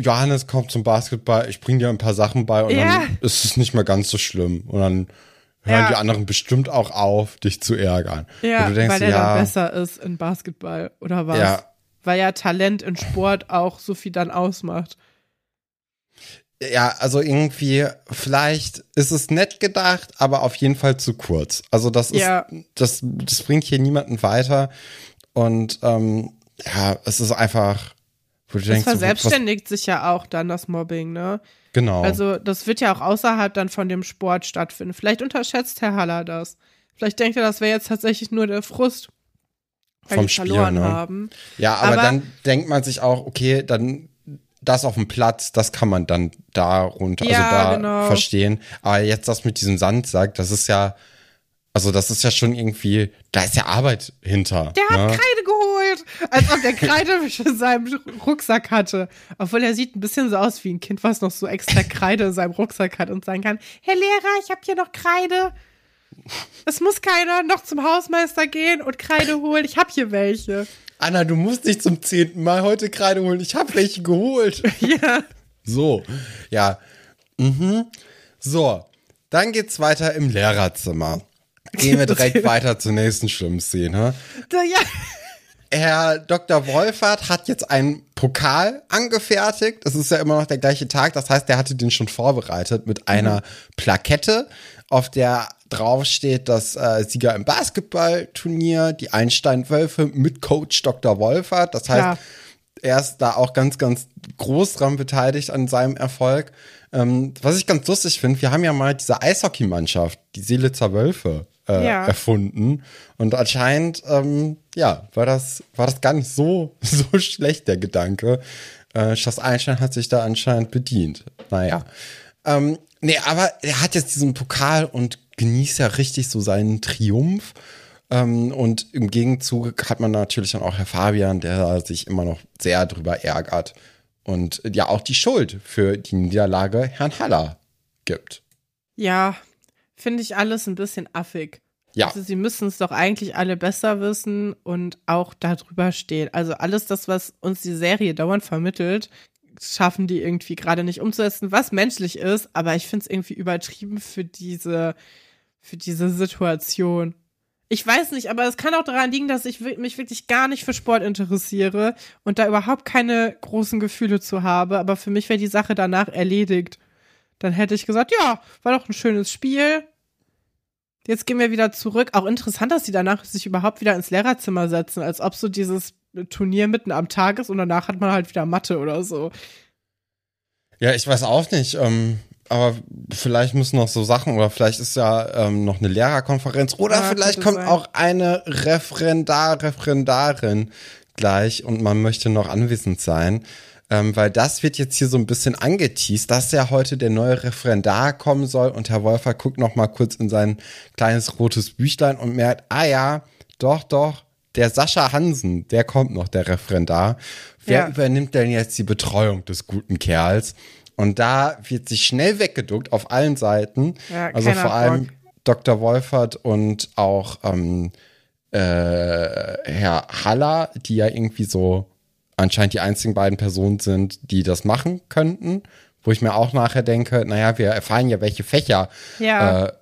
Johannes kommt zum Basketball, ich bringe dir ein paar Sachen bei und Ja. dann ist es nicht mehr ganz so schlimm. Und dann hören Ja. die anderen bestimmt auch auf, dich zu ärgern. Ja, denkst, weil er ja, dann besser ist in Basketball oder was? Ja. Weil ja Talent in Sport auch so viel dann ausmacht. ja, also irgendwie, vielleicht ist es nett gedacht, aber auf jeden Fall zu kurz. Also das ist, Ja. das, das bringt hier niemanden weiter. Und ähm, ja, es ist einfach, wo du Das denkst, so, verselbstständigt sich ja auch dann das Mobbing, ne? Genau. Also das wird ja auch außerhalb dann von dem Sport stattfinden. Vielleicht unterschätzt Herr Haller das. Vielleicht denkt er, das wäre jetzt tatsächlich nur der Frust, weil Vom Spiel, verloren ne? haben. Ja, aber, Aber- dann denkt man sich auch, okay, dann das auf dem Platz, das kann man dann darunter, Ja, also da genau. verstehen. Aber jetzt das mit diesem Sandsack, das ist ja, also das ist ja schon irgendwie, da ist ja Arbeit hinter. Der hat ne? Kreide geholt, als ob der Kreide (laughs) in seinem Rucksack hatte. Obwohl er sieht ein bisschen so aus wie ein Kind, was noch so extra Kreide in seinem Rucksack hat und sagen kann, Herr Lehrer, ich habe hier noch Kreide. Es muss keiner noch zum Hausmeister gehen und Kreide holen. Ich habe hier welche. Anna, du musst nicht zum zehnten Mal heute Kreide holen. Ich habe welche geholt. (laughs) Ja. So, ja. Mhm. So, dann geht's weiter im Lehrerzimmer. Gehen wir (laughs) direkt weiter zur nächsten schlimmen Szene. Da- ja. Herr Dr. Wolfert hat jetzt einen Pokal angefertigt. Es ist ja immer noch der gleiche Tag. Das heißt, er hatte den schon vorbereitet mit einer Plakette, auf der drauf steht, dass äh, Sieger im Basketballturnier, die Einstein-Wölfe mit Coach Dr. Wolfert. Das heißt, Klar. er ist da auch ganz, ganz groß dran beteiligt an seinem Erfolg. Ähm, was ich ganz lustig finde, wir haben ja mal diese Eishockeymannschaft, die Seelitzer Wölfe, äh, Ja. erfunden. Und anscheinend, ähm, ja, war das, war das gar nicht so, (laughs) so schlecht, der Gedanke. Äh, Schloss Einstein hat sich da anscheinend bedient. Naja. Ähm, nee, aber er hat jetzt diesen Pokal und genießt ja richtig so seinen Triumph. Ähm, und im Gegenzug hat man natürlich dann auch Herr Fabian, der sich immer noch sehr drüber ärgert und ja auch die Schuld für die Niederlage Herrn Haller gibt. Ja, finde ich alles ein bisschen affig. Ja. Also sie müssen es doch eigentlich alle besser wissen und auch darüber stehen. Also alles das, was uns die Serie dauernd vermittelt, schaffen die irgendwie gerade nicht umzusetzen, was menschlich ist, aber ich finde es irgendwie übertrieben für diese, für diese Situation. Ich weiß nicht, aber es kann auch daran liegen, dass ich mich wirklich gar nicht für Sport interessiere und da überhaupt keine großen Gefühle zu habe, aber für mich wäre die Sache danach erledigt. Dann hätte ich gesagt, ja, war doch ein schönes Spiel, Jetzt gehen wir wieder zurück. Auch interessant, dass die danach sich überhaupt wieder ins Lehrerzimmer setzen, als ob so dieses Turnier mitten am Tag ist und danach hat man halt wieder Mathe oder so. Ja, ich weiß auch nicht. Ähm, aber vielleicht müssen noch so Sachen oder vielleicht ist ja ähm, noch eine Lehrerkonferenz oder Ja, vielleicht kommt sein. auch eine Referendar, Referendarin gleich und man möchte noch anwesend sein. Ähm, weil das wird jetzt hier so ein bisschen angeteased, dass ja heute der neue Referendar kommen soll und Herr Wolfer guckt noch mal kurz in sein kleines rotes Büchlein und merkt, ah ja, doch, doch, der Sascha Hansen, der kommt noch, der Referendar. Wer Ja. übernimmt denn jetzt die Betreuung des guten Kerls? Und da wird sich schnell weggeduckt auf allen Seiten. Ja, also vor allem. Dr. Wolfert und auch ähm, äh, Herr Haller, die ja irgendwie so anscheinend die einzigen beiden Personen sind, die das machen könnten. Wo ich mir auch nachher denke, naja, wir erfahren ja, welche Fächer Ja. äh,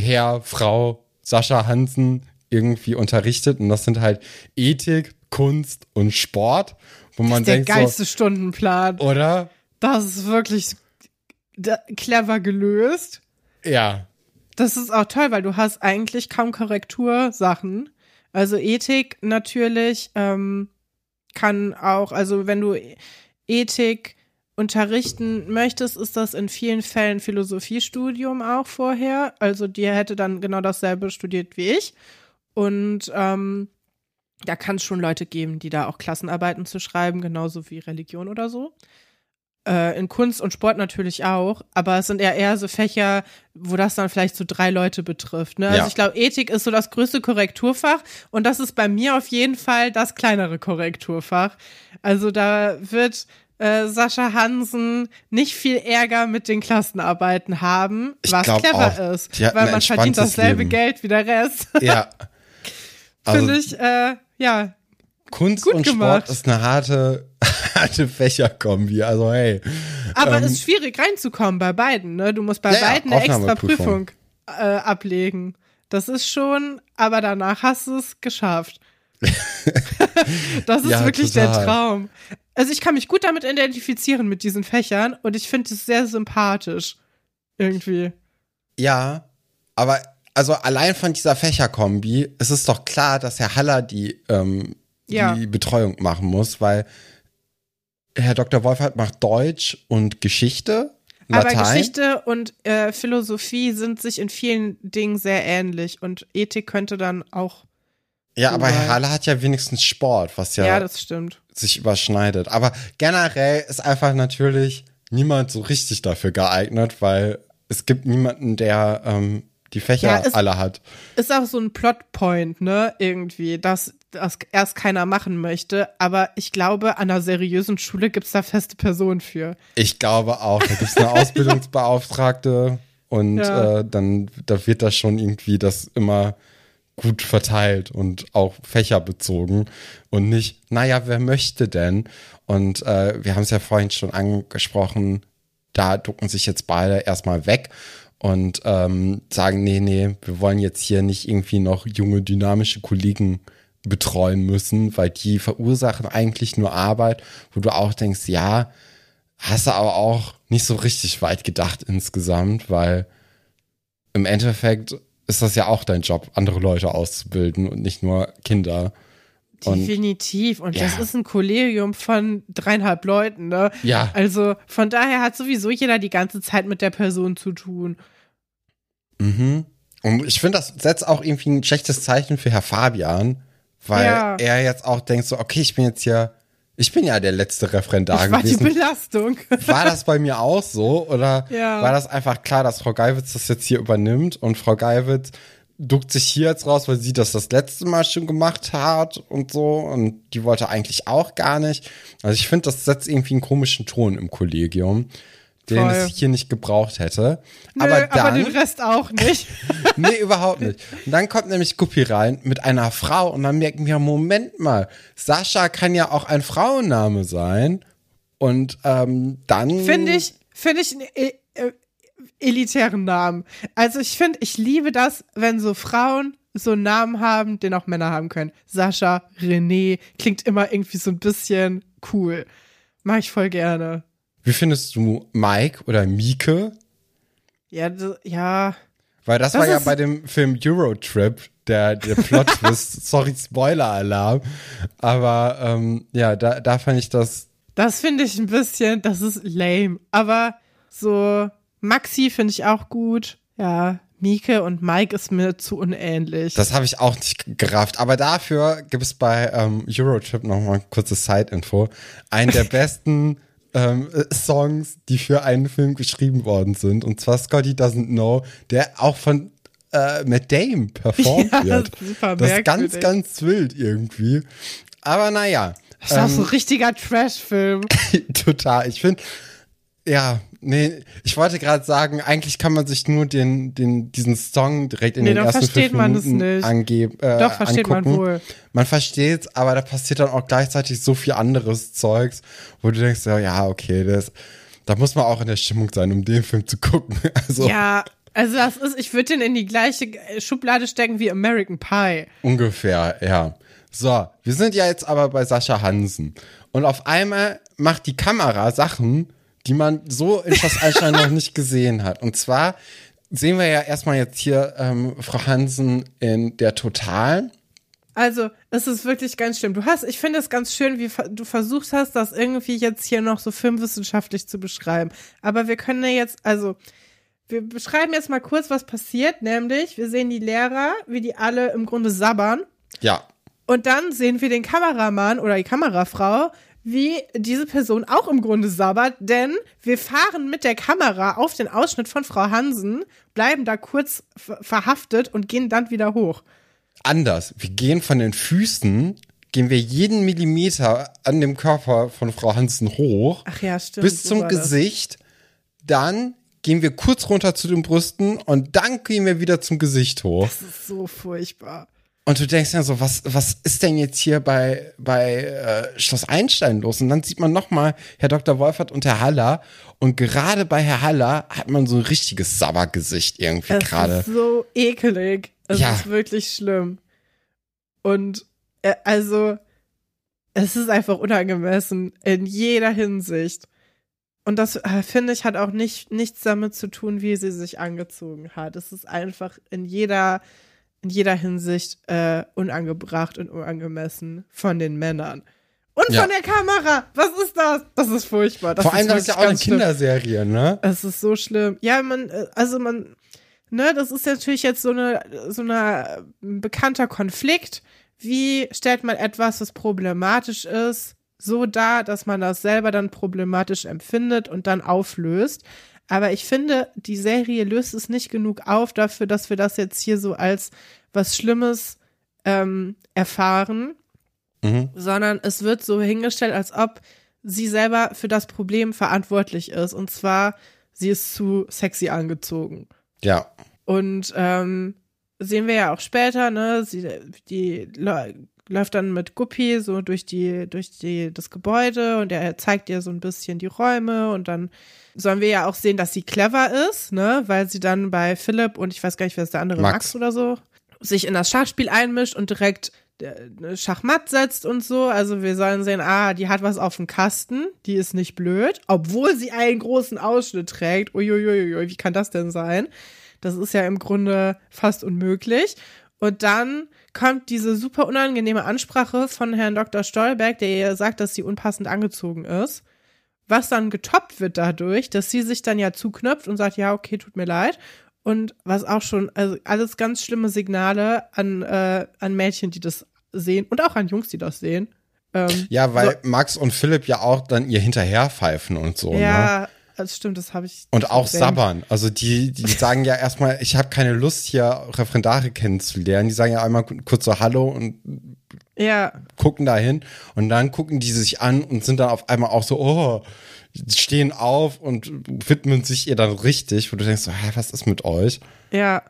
Herr, Frau Sascha Hansen irgendwie unterrichtet. Und das sind halt Ethik, Kunst und Sport. Wo man Der denkt geilste Stundenplan. so, oder? Das ist wirklich clever gelöst. Ja. Das ist auch toll, weil du hast eigentlich kaum Korrektursachen. Also Ethik natürlich, ähm, kann auch, also wenn du Ethik unterrichten möchtest, ist das in vielen Fällen Philosophiestudium auch vorher. Also die hätte dann genau dasselbe studiert wie ich. Und ähm, da kann es schon Leute geben, die da auch Klassenarbeiten zu schreiben, genauso wie Religion oder so. Äh, in Kunst und Sport natürlich auch, aber es sind eher eher so Fächer, wo das dann vielleicht so drei Leute betrifft. Ne? Also Ja. ich glaube, Ethik ist so das größte Korrekturfach und das ist bei mir auf jeden Fall das kleinere Korrekturfach. Also da wird äh, Sascha Hansen nicht viel Ärger mit den Klassenarbeiten haben, Ich was clever auch, ist, weil man verdient dasselbe Leben. Geld wie der Rest. (laughs) Ja. Also Finde ich, äh, ja, Kunst gut und gemacht. Sport ist eine harte, harte Fächerkombi. Also hey. Aber Ähm, es ist schwierig reinzukommen bei beiden, ne? Du musst bei Ja, ja, beiden eine extra. Prüfung äh, ablegen. Das ist schon, aber danach hast du es geschafft. (laughs) das ist Ja, wirklich der total. Traum. Also ich kann mich gut damit identifizieren mit diesen Fächern und ich finde es sehr sympathisch. Irgendwie. Ja, aber also allein von dieser Fächerkombi ist es doch klar, dass Herr Haller die, ähm, Ja. die Betreuung machen muss, weil Herr Dr. Wolfert macht Deutsch und Geschichte, Latein. Aber Geschichte und äh, Philosophie sind sich in vielen Dingen sehr ähnlich und Ethik könnte dann auch. ja, aber Herr Haller hat ja wenigstens Sport, was Ja, ja, das stimmt. sich überschneidet. Aber generell ist einfach natürlich niemand so richtig dafür geeignet, weil es gibt niemanden, der ähm, die Fächer Ja, es- alle hat. ist auch so ein Plotpoint, ne, irgendwie, dass das erst keiner machen möchte. Aber ich glaube, an einer seriösen Schule gibt's da feste Personen für. Ich glaube auch. Da gibt es (laughs) eine Ausbildungsbeauftragte und Ja. äh, dann da wird das schon irgendwie das immer gut verteilt und auch fächerbezogen und nicht, naja, wer möchte denn? Und äh, wir haben es ja vorhin schon angesprochen, da ducken sich jetzt beide erstmal weg und ähm, sagen, nee, nee, wir wollen jetzt hier nicht irgendwie noch junge, dynamische Kollegen betreuen müssen, weil die verursachen eigentlich nur Arbeit, wo du auch denkst, ja, hast du aber auch nicht so richtig weit gedacht insgesamt, weil im Endeffekt ist das ja auch dein Job, andere Leute auszubilden und nicht nur Kinder. Und Definitiv. Und das Ja. ist ein Kollegium von dreieinhalb Leuten, ne? Ja. Also von daher hat sowieso jeder die ganze Zeit mit der Person zu tun. Mhm. Und ich finde, das setzt auch irgendwie ein schlechtes Zeichen für Herr Fabian, weil Ja. er jetzt auch denkt so, okay, ich bin jetzt hier, ich bin ja der letzte Referendar Ich war die gewesen. Belastung. (laughs) War das bei mir auch so oder Ja. war das einfach klar, dass Frau Geiwitz das jetzt hier übernimmt und Frau Geiwitz duckt sich hier jetzt raus, weil sie das das letzte Mal schon gemacht hat und so und die wollte eigentlich auch gar nicht. Also ich finde, das setzt irgendwie einen komischen Ton im Kollegium, den Voll. es hier nicht gebraucht hätte. Nö, aber dann, aber den Rest auch nicht. (laughs) nee, überhaupt nicht. Und dann kommt nämlich Guppi rein mit einer Frau und dann merken wir, Moment mal, Sascha kann ja auch ein Frauenname sein. Und ähm, dann. Finde ich, finde ich einen e äh, elitären Namen. Also ich finde, ich liebe das, wenn so Frauen so einen Namen haben, den auch Männer haben können. Sascha, René, klingt immer irgendwie so ein bisschen cool. Mach ich voll gerne. Wie findest du Mike oder Mieke? Ja, ja. Weil das, Das war ja bei dem Film Eurotrip der, der Plot-Twist. (laughs) Sorry, Spoiler-Alarm. Aber ähm, ja, da, da fand ich das. Das finde ich ein bisschen, das ist lame. Aber so Maxi finde ich auch gut. Ja, Mieke und Mike ist mir zu unähnlich. Das habe ich auch nicht gerafft. Aber dafür gibt es bei ähm, Eurotrip noch mal ein kurzes Side-Info. Einen der (laughs) besten ähm, äh, Songs, die für einen Film geschrieben worden sind. Und zwar Scotty Doesn't Know, der auch von äh, Matt Dame performt (laughs) Ja, wird. super das ist ganz, ganz wild irgendwie. Aber naja. das ist auch so ähm, ein richtiger Trash-Film. (laughs) Total. Ich finde, ja, nee, ich wollte gerade sagen, eigentlich kann man sich nur den, den, diesen Song direkt in Nee, den ersten versteht fünf man es Minuten nicht. angeben. Äh, Doch, versteht man angucken. wohl. Man versteht's, aber da passiert dann auch gleichzeitig so viel anderes Zeugs, wo du denkst, ja, ja, okay, das, da muss man auch in der Stimmung sein, um den Film zu gucken. (laughs) Also Ja, also das ist, ich würde den in die gleiche Schublade stecken wie American Pie. Ungefähr, ja. So, wir sind ja jetzt aber bei Sascha Hansen. Und auf einmal macht die Kamera Sachen, die man so in Schloss Einstein noch nicht gesehen hat. Und zwar sehen wir ja erstmal jetzt hier ähm, Frau Hansen in der Total. Also, es ist wirklich ganz schlimm. Du hast, ich finde es ganz schön, wie du versucht hast, das irgendwie jetzt hier noch so filmwissenschaftlich zu beschreiben. Aber wir können ja jetzt, also, wir beschreiben jetzt mal kurz, was passiert, nämlich wir sehen die Lehrer, wie die alle im Grunde sabbern. Ja. Und dann sehen wir den Kameramann oder die Kamerafrau, wie diese Person auch im Grunde sabbert, denn wir fahren mit der Kamera auf den Ausschnitt von Frau Hansen, bleiben da kurz verhaftet und gehen dann wieder hoch. Anders. Wir gehen von den Füßen, gehen wir jeden Millimeter an dem Körper von Frau Hansen hoch. Ach ja, stimmt. Bis zum Gesicht. Dann gehen wir kurz runter zu den Brüsten und dann gehen wir wieder zum Gesicht hoch. Das ist so furchtbar. Und du denkst ja so, was, was ist denn jetzt hier bei, bei äh, Schloss Einstein los? Und dann sieht man nochmal Herr Dr. Wolfert und Herr Haller. Und gerade bei Herr Haller hat man so ein richtiges Sabbergesicht irgendwie gerade. Das ist so ekelig. Es ja. ist wirklich schlimm. Und äh, also, es ist einfach unangemessen in jeder Hinsicht. Und das, äh, finde ich, hat auch nicht, nichts damit zu tun, wie sie sich angezogen hat. Es ist einfach in jeder, in jeder Hinsicht äh, unangebracht und unangemessen von den Männern. Und ja. von der Kamera. Was ist das? Das ist furchtbar. Das Vor allem, das ist ja auch eine Kinderserie, ne? Es ist so schlimm. Ja, man, äh, also man, ne, das ist natürlich jetzt so eine, so eine bekannter Konflikt. Wie stellt man etwas, was problematisch ist, so da, dass man das selber dann problematisch empfindet und dann auflöst. Aber ich finde, die Serie löst es nicht genug auf dafür, dass wir das jetzt hier so als was Schlimmes ähm, erfahren, mhm. sondern es wird so hingestellt, als ob sie selber für das Problem verantwortlich ist. Und zwar, sie ist zu sexy angezogen. Ja. Und ähm, sehen wir ja auch später, ne? Sie, die läuft dann mit Guppi so durch die, durch die, das Gebäude und er zeigt ihr so ein bisschen die Räume und dann sollen wir ja auch sehen, dass sie clever ist, ne, weil sie dann bei Philipp und ich weiß gar nicht, wer ist der andere, Max, Max oder so, sich in das Schachspiel einmischt und direkt äh, Schachmatt setzt und so. Also wir sollen sehen, ah, die hat was auf dem Kasten, die ist nicht blöd, obwohl sie einen großen Ausschnitt trägt. Uiuiui, wie kann das denn sein? Das ist ja im Grunde fast unmöglich. Und dann kommt diese super unangenehme Ansprache von Herrn Dr. Stolberg, der ihr sagt, dass sie unpassend angezogen ist. Was dann getoppt wird dadurch, dass sie sich dann ja zuknöpft und sagt, ja, okay, tut mir leid. Und was auch schon, also alles ganz schlimme Signale an, äh, an Mädchen, die das sehen und auch an Jungs, die das sehen. Ähm, ja, weil so, Max und Philipp ja auch dann ihr hinterherpfeifen und so. Ja, ne? Das stimmt, das habe ich. Und auch sabbern. Also die, die sagen ja erstmal, ich habe keine Lust, hier Referendare kennenzulernen. Die sagen ja einmal kurz so Hallo und ja. gucken da hin. Und dann gucken die sich an und sind dann auf einmal auch so, oh, stehen auf und widmen sich ihr dann richtig, wo du denkst so, hä, was ist mit euch? Ja.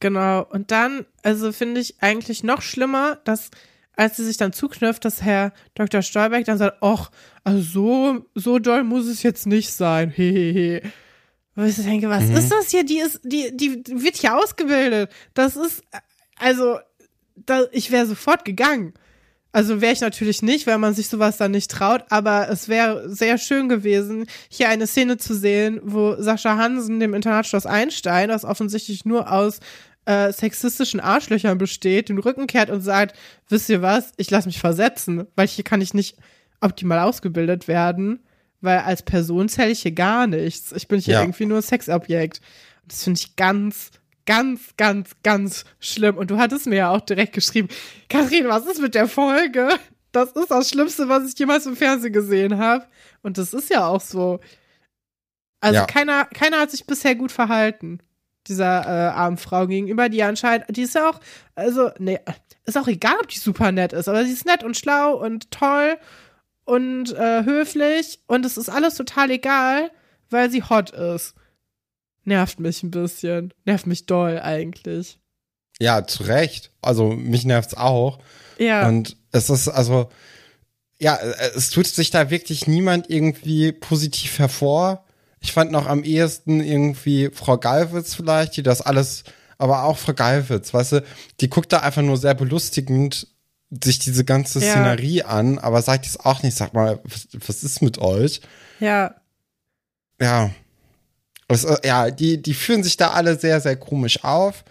Genau. Und dann, also finde ich eigentlich noch schlimmer, dass als sie sich dann zuknöpft, dass Herr Dr. Stolberg dann sagt, ach, also so, so doll muss es jetzt nicht sein. (laughs) Hehehe. Wo ich denke, was mhm. ist das hier? Die ist, die, die wird hier ausgebildet. Das ist, also, da, ich wäre sofort gegangen. Also wäre ich natürlich nicht, weil man sich sowas dann nicht traut, aber es wäre sehr schön gewesen, hier eine Szene zu sehen, wo Sascha Hansen dem Internatschloss Einstein, das offensichtlich nur aus äh, sexistischen Arschlöchern besteht, den Rücken kehrt und sagt, wisst ihr was, ich lasse mich versetzen, weil hier kann ich nicht optimal ausgebildet werden, weil als Person zähle ich hier gar nichts. Ich bin hier ja. irgendwie nur ein Sexobjekt. Das finde ich ganz, ganz, ganz, ganz schlimm. Und du hattest mir ja auch direkt geschrieben, Kathrin, was ist mit der Folge? Das ist das Schlimmste, was ich jemals im Fernsehen gesehen habe. Und das ist ja auch so. Also ja. keiner, keiner hat sich bisher gut verhalten dieser äh, armen Frau gegenüber, die anscheinend, die ist ja auch, also, nee, ist auch egal, ob die super nett ist, aber sie ist nett und schlau und toll und äh, höflich und es ist alles total egal, weil sie hot ist. Nervt mich ein bisschen. Nervt mich doll eigentlich. Ja, zu Recht. Also mich nervt's auch. Ja. Und es ist also, ja, es tut sich da wirklich niemand irgendwie positiv hervor. Ich fand noch am ehesten irgendwie Frau Galwitz vielleicht, die das alles, aber auch Frau Galwitz, weißt du, die guckt da einfach nur sehr belustigend sich diese ganze ja. Szenerie an, aber sagt es auch nicht, sag mal, was, was ist mit euch? Ja. Ja. Es, äh, ja, die, die führen sich da alle sehr, sehr komisch auf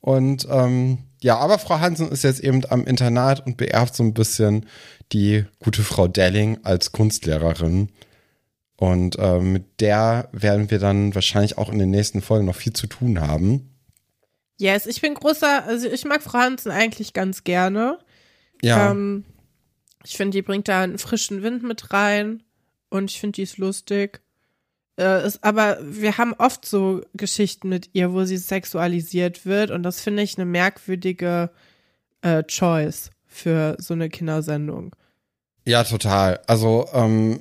und ähm, ja, aber Frau Hansen ist jetzt eben am Internat und beerbt so ein bisschen die gute Frau Delling als Kunstlehrerin. Und äh, mit der werden wir dann wahrscheinlich auch in den nächsten Folgen noch viel zu tun haben. Yes, ich bin großer, also ich mag Frau Hansen eigentlich ganz gerne. Ja. Ähm, ich finde, die bringt da einen frischen Wind mit rein und ich finde, die ist lustig. Äh, ist, aber wir haben oft so Geschichten mit ihr, wo sie sexualisiert wird und das finde ich eine merkwürdige äh, Choice für so eine Kindersendung. Ja, total. Also, ähm,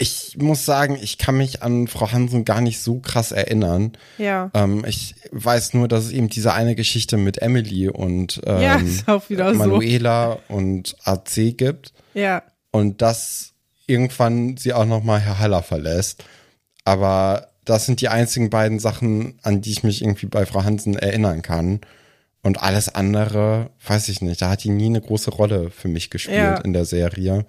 ich muss sagen, ich kann mich an Frau Hansen gar nicht so krass erinnern. Ja. Ähm, ich weiß nur, dass es eben diese eine Geschichte mit Emily und ähm, Ja, wieder so. Manuela und AC gibt Ja. und dass irgendwann sie auch noch mal Herr Haller verlässt. Aber das sind die einzigen beiden Sachen, an die ich mich irgendwie bei Frau Hansen erinnern kann. Und alles andere, weiß ich nicht, da hat die nie eine große Rolle für mich gespielt Ja. in der Serie.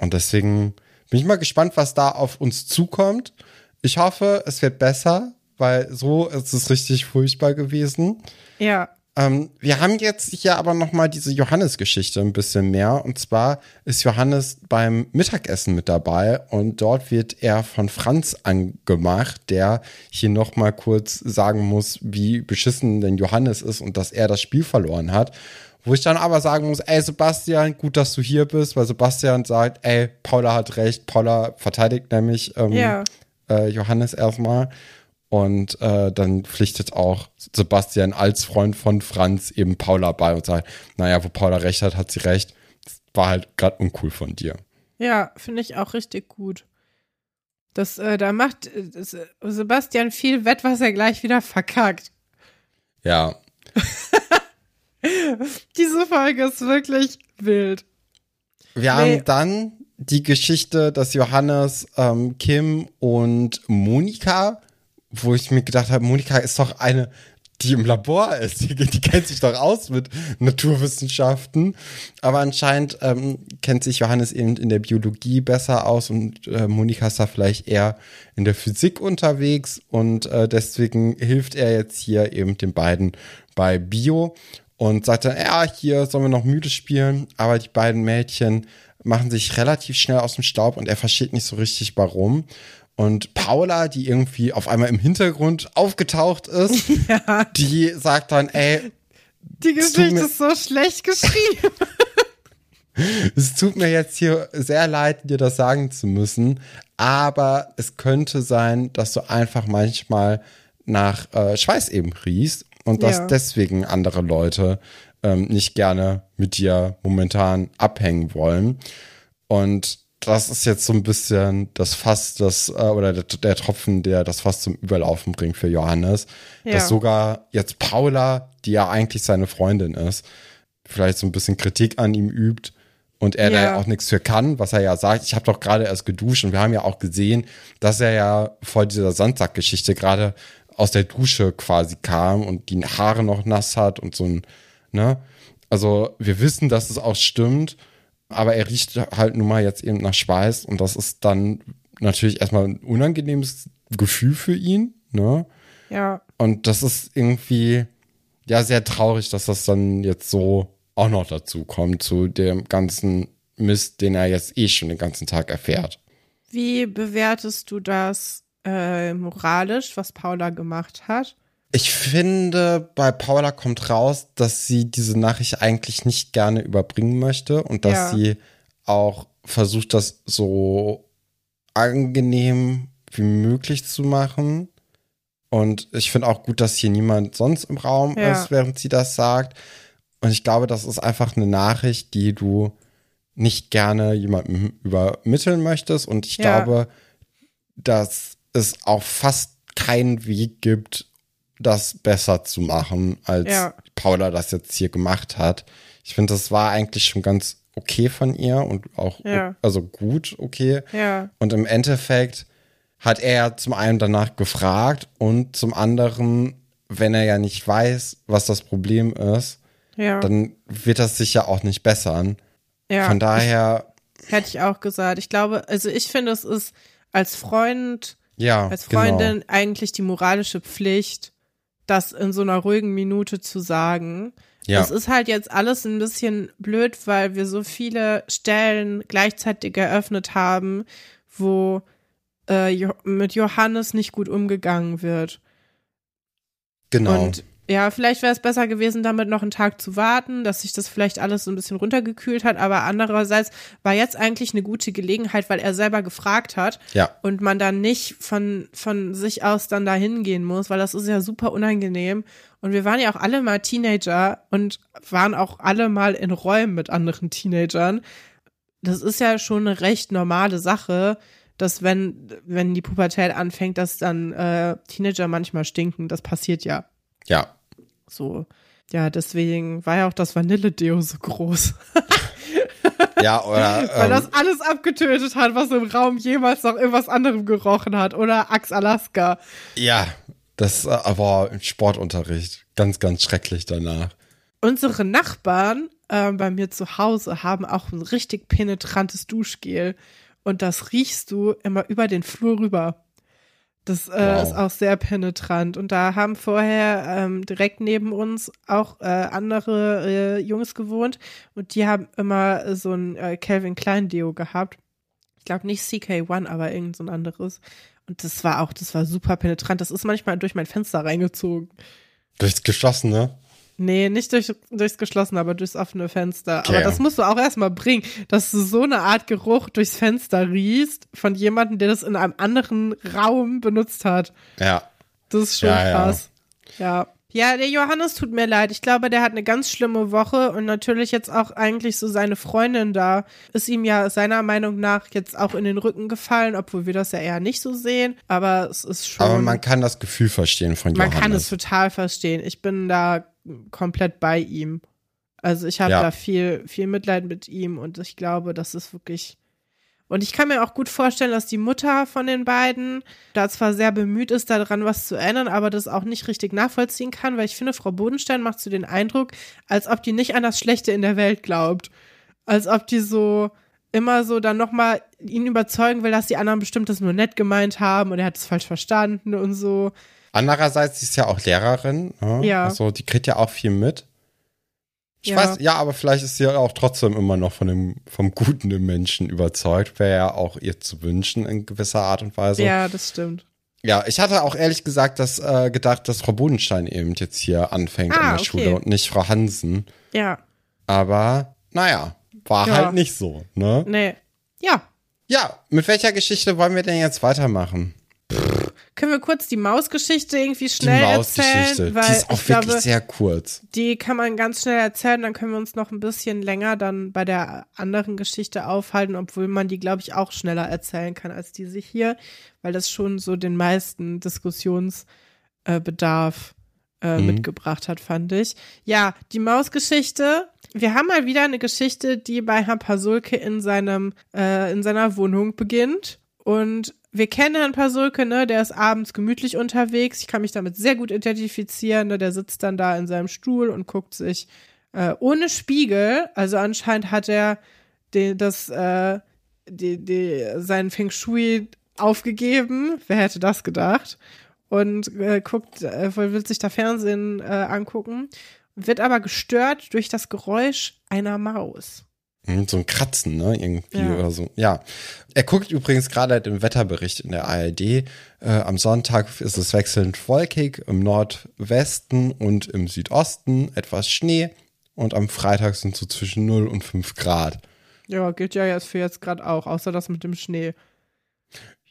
Und deswegen bin ich mal gespannt, was da auf uns zukommt. Ich hoffe, es wird besser, weil so ist es richtig furchtbar gewesen. Ja. Ähm, wir haben jetzt hier aber noch mal diese Johannes-Geschichte ein bisschen mehr. Und zwar ist Johannes beim Mittagessen mit dabei und dort wird er von Franz angemacht, der hier noch mal kurz sagen muss, wie beschissen denn Johannes ist und dass er das Spiel verloren hat. Wo ich dann aber sagen muss, ey Sebastian, gut, dass du hier bist, weil Sebastian sagt, ey, Paula hat recht, Paula verteidigt nämlich ähm, Ja. äh, Johannes erstmal. Und äh, dann pflichtet auch Sebastian als Freund von Franz eben Paula bei und sagt, naja, wo Paula recht hat, hat sie recht. Das war halt gerade uncool von dir. Ja, finde ich auch richtig gut. Das, äh, da macht äh, äh, Sebastian viel Wett, was er gleich wieder verkackt. Ja, (laughs) Diese Folge ist wirklich wild. wir Nee. haben dann die Geschichte, dass Johannes, ähm, Kim und Monika, wo ich mir gedacht habe, Monika ist doch eine, die im Labor ist. Die, die kennt sich doch aus mit Naturwissenschaften. Aber anscheinend ähm, kennt sich Johannes eben in der Biologie besser aus und äh, Monika ist da vielleicht eher in der Physik unterwegs und äh, deswegen hilft er jetzt hier eben den beiden bei Bio und sagt dann, ja, hier sollen wir noch müde spielen, aber die beiden Mädchen machen sich relativ schnell aus dem Staub und er versteht nicht so richtig warum. Und Paula, die irgendwie auf einmal im Hintergrund aufgetaucht ist, (laughs) die sagt dann, ey, Die Geschichte ist so schlecht geschrieben. (laughs) es tut mir jetzt hier sehr leid, dir das sagen zu müssen, aber es könnte sein, dass du einfach manchmal nach äh, Schweiß eben riechst und dass Ja. deswegen andere Leute ähm, nicht gerne mit dir momentan abhängen wollen. Und das ist jetzt so ein bisschen das Fass, das, äh, oder der, der Tropfen, der das Fass zum Überlaufen bringt für Johannes. Ja. Dass sogar jetzt Paula, die ja eigentlich seine Freundin ist, vielleicht so ein bisschen Kritik an ihm übt und er da Ja. ja auch nichts für kann, was er ja sagt. Ich habe doch gerade erst geduscht und wir haben ja auch gesehen, dass er ja vor dieser Sandsackgeschichte gerade aus der Dusche quasi kam und die Haare noch nass hat und so ein, ne? Also wir wissen, dass es auch stimmt, aber er riecht halt nun mal jetzt eben nach Schweiß und das ist dann natürlich erstmal ein unangenehmes Gefühl für ihn, ne? Ja. Und das ist irgendwie ja sehr traurig, dass das dann jetzt so auch noch dazu kommt, zu dem ganzen Mist, den er jetzt eh schon den ganzen Tag erfährt. Wie bewertest du das äh, moralisch, was Paula gemacht hat? Ich finde, bei Paula kommt raus, dass sie diese Nachricht eigentlich nicht gerne überbringen möchte und dass Ja. sie auch versucht, das so angenehm wie möglich zu machen. Und ich finde auch gut, dass hier niemand sonst im Raum Ja. ist, während sie das sagt. Und ich glaube, das ist einfach eine Nachricht, die du nicht gerne jemandem übermitteln möchtest. Und ich Ja. glaube, dass es auch fast keinen Weg gibt, das besser zu machen, als Ja. Paula das jetzt hier gemacht hat. Ich finde, das war eigentlich schon ganz okay von ihr und auch Ja. also gut okay. Ja. Und im Endeffekt hat er zum einen danach gefragt und zum anderen, wenn er ja nicht weiß, was das Problem ist, Ja. dann wird das sicher auch nicht bessern. ja. Von daher, Hätte ich auch gesagt. Ich glaube, also ich finde, es ist als Freund, ja, als genau. Freundin eigentlich die moralische Pflicht, das in so einer ruhigen Minute zu sagen. Ja. Das ist halt jetzt alles ein bisschen blöd, weil wir so viele Stellen gleichzeitig eröffnet haben, wo äh, mit Johannes nicht gut umgegangen wird. Genau. Und ja, vielleicht wäre es besser gewesen, damit noch einen Tag zu warten, dass sich das vielleicht alles so ein bisschen runtergekühlt hat. Aber andererseits war jetzt eigentlich eine gute Gelegenheit, weil er selber gefragt hat ja. und man dann nicht von, von sich aus dann da hingehen muss, weil das ist ja super unangenehm. Und wir waren ja auch alle mal Teenager und waren auch alle mal in Räumen mit anderen Teenagern. Das ist ja schon eine recht normale Sache, dass wenn, wenn die Pubertät anfängt, dass dann äh, Teenager manchmal stinken. Das passiert ja. Ja. So. Ja, deswegen war ja auch das Vanilledeo so groß. (laughs) Ja, oder. (laughs) Weil Ähm, das alles abgetötet hat, was im Raum jemals noch irgendwas anderem gerochen hat. Oder Axe Alaska. ja, das äh, aber im Sportunterricht. Ganz, ganz schrecklich danach. Unsere Nachbarn ähm, bei mir zu Hause haben auch ein richtig penetrantes Duschgel. Und das riechst du immer über den Flur rüber. Das äh, Wow. ist auch sehr penetrant. Und da haben vorher ähm, direkt neben uns auch äh, andere äh, Jungs gewohnt. Und die haben immer so ein äh, Calvin Klein Deo gehabt. Ich glaube nicht CK1, aber irgend so ein anderes. Und das war auch, das war super penetrant. Das ist manchmal durch mein Fenster reingezogen. Durchs Geschlossene. Nee, nicht durch, durchs geschlossene, aber durchs offene Fenster. Okay. Aber das musst du auch erstmal bringen, dass du so eine Art Geruch durchs Fenster riechst von jemandem, der das in einem anderen Raum benutzt hat. Ja. Das ist schon Ja, krass. Ja. Ja, der Johannes tut mir leid. Ich glaube, der hat eine ganz schlimme Woche und natürlich jetzt auch eigentlich so seine Freundin da ist ihm ja seiner Meinung nach jetzt auch in den Rücken gefallen, obwohl wir das ja eher nicht so sehen. Aber es ist schon. Aber man kann das Gefühl verstehen von Man Johannes. kann es total verstehen. Ich bin da komplett bei ihm. Also ich habe Ja. da viel, viel Mitleid mit ihm und ich glaube, das ist wirklich. Und ich kann mir auch gut vorstellen, dass die Mutter von den beiden da zwar sehr bemüht ist, daran was zu ändern, aber das auch nicht richtig nachvollziehen kann, weil ich finde, Frau Bodenstein macht so den Eindruck, als ob die nicht an das Schlechte in der Welt glaubt. Als ob die so immer so dann nochmal ihn überzeugen will, dass die anderen bestimmt das nur nett gemeint haben und er hat es falsch verstanden und so. Andererseits, sie ist ja auch Lehrerin. Ne? Ja. Also, die kriegt ja auch viel mit. Ich Ja. weiß, ja, aber vielleicht ist sie ja auch trotzdem immer noch von dem, vom Guten im Menschen überzeugt. Wäre ja auch ihr zu wünschen in gewisser Art und Weise. Ja, das stimmt. Ja, ich hatte auch ehrlich gesagt das, äh, gedacht, dass Frau Bodenstein eben jetzt hier anfängt Ah, an der okay. Schule und nicht Frau Hansen. Ja, Aber, naja, war Ja. halt nicht so, ne? nee. Ja. Ja, mit welcher Geschichte wollen wir denn jetzt weitermachen? Können wir kurz die Mausgeschichte irgendwie Die schnell Mausgeschichte. erzählen? Weil Die ist auch ich wirklich glaube, sehr kurz. die kann man ganz schnell erzählen, dann können wir uns noch ein bisschen länger dann bei der anderen Geschichte aufhalten, obwohl man die, glaube ich, auch schneller erzählen kann als diese hier, weil das schon so den meisten Diskussionsbedarf äh, äh, Mhm. mitgebracht hat, fand ich. Ja, die Mausgeschichte. Wir haben mal wieder eine Geschichte, die bei Herrn Pasulke in seinem, äh, in seiner Wohnung beginnt. Und wir kennen Herrn Pasulke, ne, der ist abends gemütlich unterwegs. Ich kann mich damit sehr gut identifizieren. Ne? Der sitzt dann da in seinem Stuhl und guckt sich äh, ohne Spiegel. Also anscheinend hat er den, das, äh, die, die, seinen Feng Shui aufgegeben. Wer hätte das gedacht? Und äh, guckt, äh, will sich da Fernsehen äh, angucken. Wird aber gestört durch das Geräusch einer Maus. So ein Kratzen, ne? Irgendwie Ja. oder so. Ja. Er guckt übrigens gerade den Wetterbericht in der ARD. Äh, am Sonntag ist es wechselnd wolkig, im Nordwesten und im Südosten etwas Schnee. Und am Freitag sind so zwischen 0 und 5 Grad. Ja, gilt ja jetzt für jetzt gerade auch, außer das mit dem Schnee.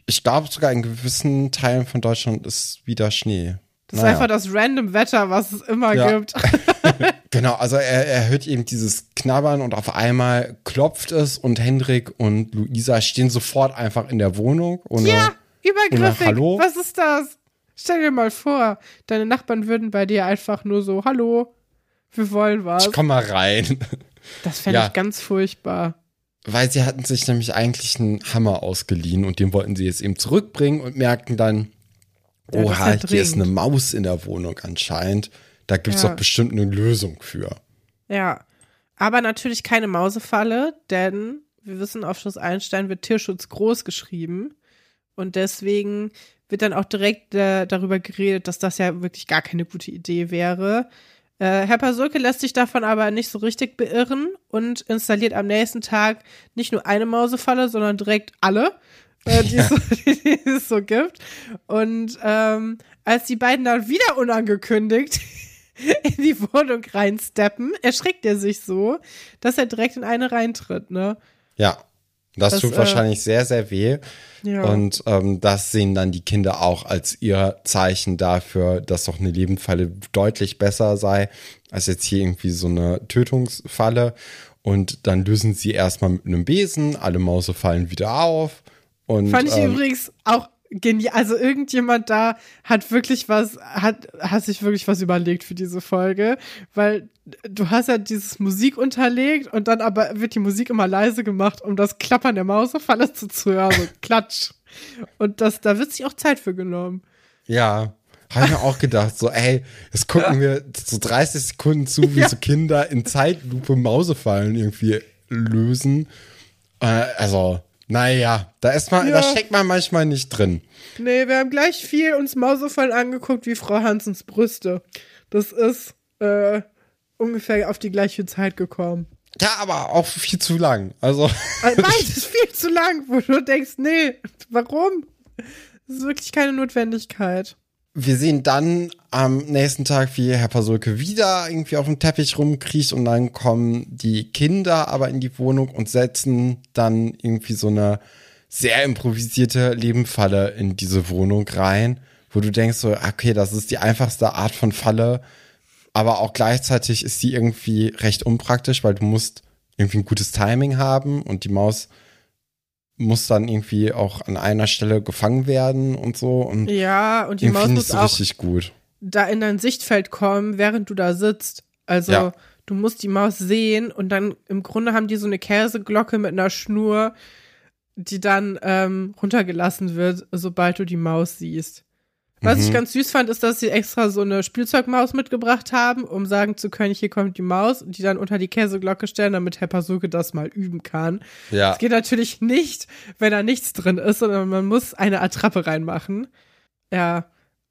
Ich glaube sogar in gewissen Teilen von Deutschland ist wieder Schnee. Das Naja. ist einfach das random Wetter, was es immer Ja. gibt. (laughs) (laughs) Genau, also er, er hört eben dieses Knabbern und auf einmal klopft es und Hendrik und Luisa stehen sofort einfach in der Wohnung. Ohne, Ja, übergriffig. Hallo? Was ist das? Stell dir mal vor, deine Nachbarn würden bei dir einfach nur so, hallo, wir wollen was. Ich komm mal rein. Das fände Ja. ich ganz furchtbar. Weil sie hatten sich nämlich eigentlich einen Hammer ausgeliehen und den wollten sie jetzt eben zurückbringen und merkten dann, oha, ja hier ist eine Maus in der Wohnung anscheinend. Da gibt's Ja. doch bestimmt eine Lösung für. Ja. Aber natürlich keine Mausefalle, denn wir wissen, auf Schloss Einstein wird Tierschutz groß geschrieben. Und deswegen wird dann auch direkt äh, darüber geredet, dass das ja wirklich gar keine gute Idee wäre. Äh, Herr Pasulke lässt sich davon aber nicht so richtig beirren und installiert am nächsten Tag nicht nur eine Mausefalle, sondern direkt alle, äh, die, ja. es so, (laughs) die, die, es so gibt. Und ähm, als die beiden dann wieder unangekündigt (laughs) in die Wohnung reinsteppen, erschreckt er sich so, dass er direkt in eine reintritt, ne? Ja. Das, das tut äh, wahrscheinlich sehr, sehr weh. Ja. Und ähm, das sehen dann die Kinder auch als ihr Zeichen dafür, dass doch eine Lebendfalle deutlich besser sei, als jetzt hier irgendwie so eine Tötungsfalle. Und dann lösen sie erstmal mit einem Besen, alle Mause fallen wieder auf. Und, Fand ich ähm, übrigens auch genial. Also irgendjemand da hat wirklich was, hat, hat sich wirklich was überlegt für diese Folge, weil du hast ja dieses Musik unterlegt und dann aber wird die Musik immer leise gemacht, um das Klappern der Mausefalle zu hören. So (laughs) klatsch. Und das, da wird sich auch Zeit für genommen. Ja. Habe ich mir auch gedacht, so, ey, jetzt gucken wir so 30 Sekunden zu, wie ja. so Kinder in Zeitlupe Mausefallen irgendwie lösen. Äh, also, naja, da ist man, ja. da steckt man manchmal nicht drin. Nee, wir haben gleich viel uns Mausefallen angeguckt wie Frau Hansens Brüste. Das ist äh, ungefähr auf die gleiche Zeit gekommen. Ja, aber auch viel zu lang. Also. Äh, nein, das ist viel zu lang, wo du denkst, nee, warum? Das ist wirklich keine Notwendigkeit. Wir sehen dann am nächsten Tag, wie Herr Pasulke wieder irgendwie auf dem Teppich rumkriecht und dann kommen die Kinder aber in die Wohnung und setzen dann irgendwie so eine sehr improvisierte Lebenfalle in diese Wohnung rein, wo du denkst so, okay, das ist die einfachste Art von Falle, aber auch gleichzeitig ist die irgendwie recht unpraktisch, weil du musst irgendwie ein gutes Timing haben und die Maus muss dann irgendwie auch an einer Stelle gefangen werden und so. Und ja, und die Maus muss auch richtig gut. da in dein Sichtfeld kommen, während du da sitzt. Also ja. du musst die Maus sehen und dann im Grunde haben die so eine Käseglocke mit einer Schnur, die dann ähm, runtergelassen wird, sobald du die Maus siehst. Was mhm. ich ganz süß fand, ist, dass sie extra so eine Spielzeugmaus mitgebracht haben, um sagen zu können, hier kommt die Maus und die dann unter die Käseglocke stellen, damit Herr Pasuke das mal üben kann. Ja. Es geht natürlich nicht, wenn da nichts drin ist, sondern man muss eine Attrappe reinmachen. Ja,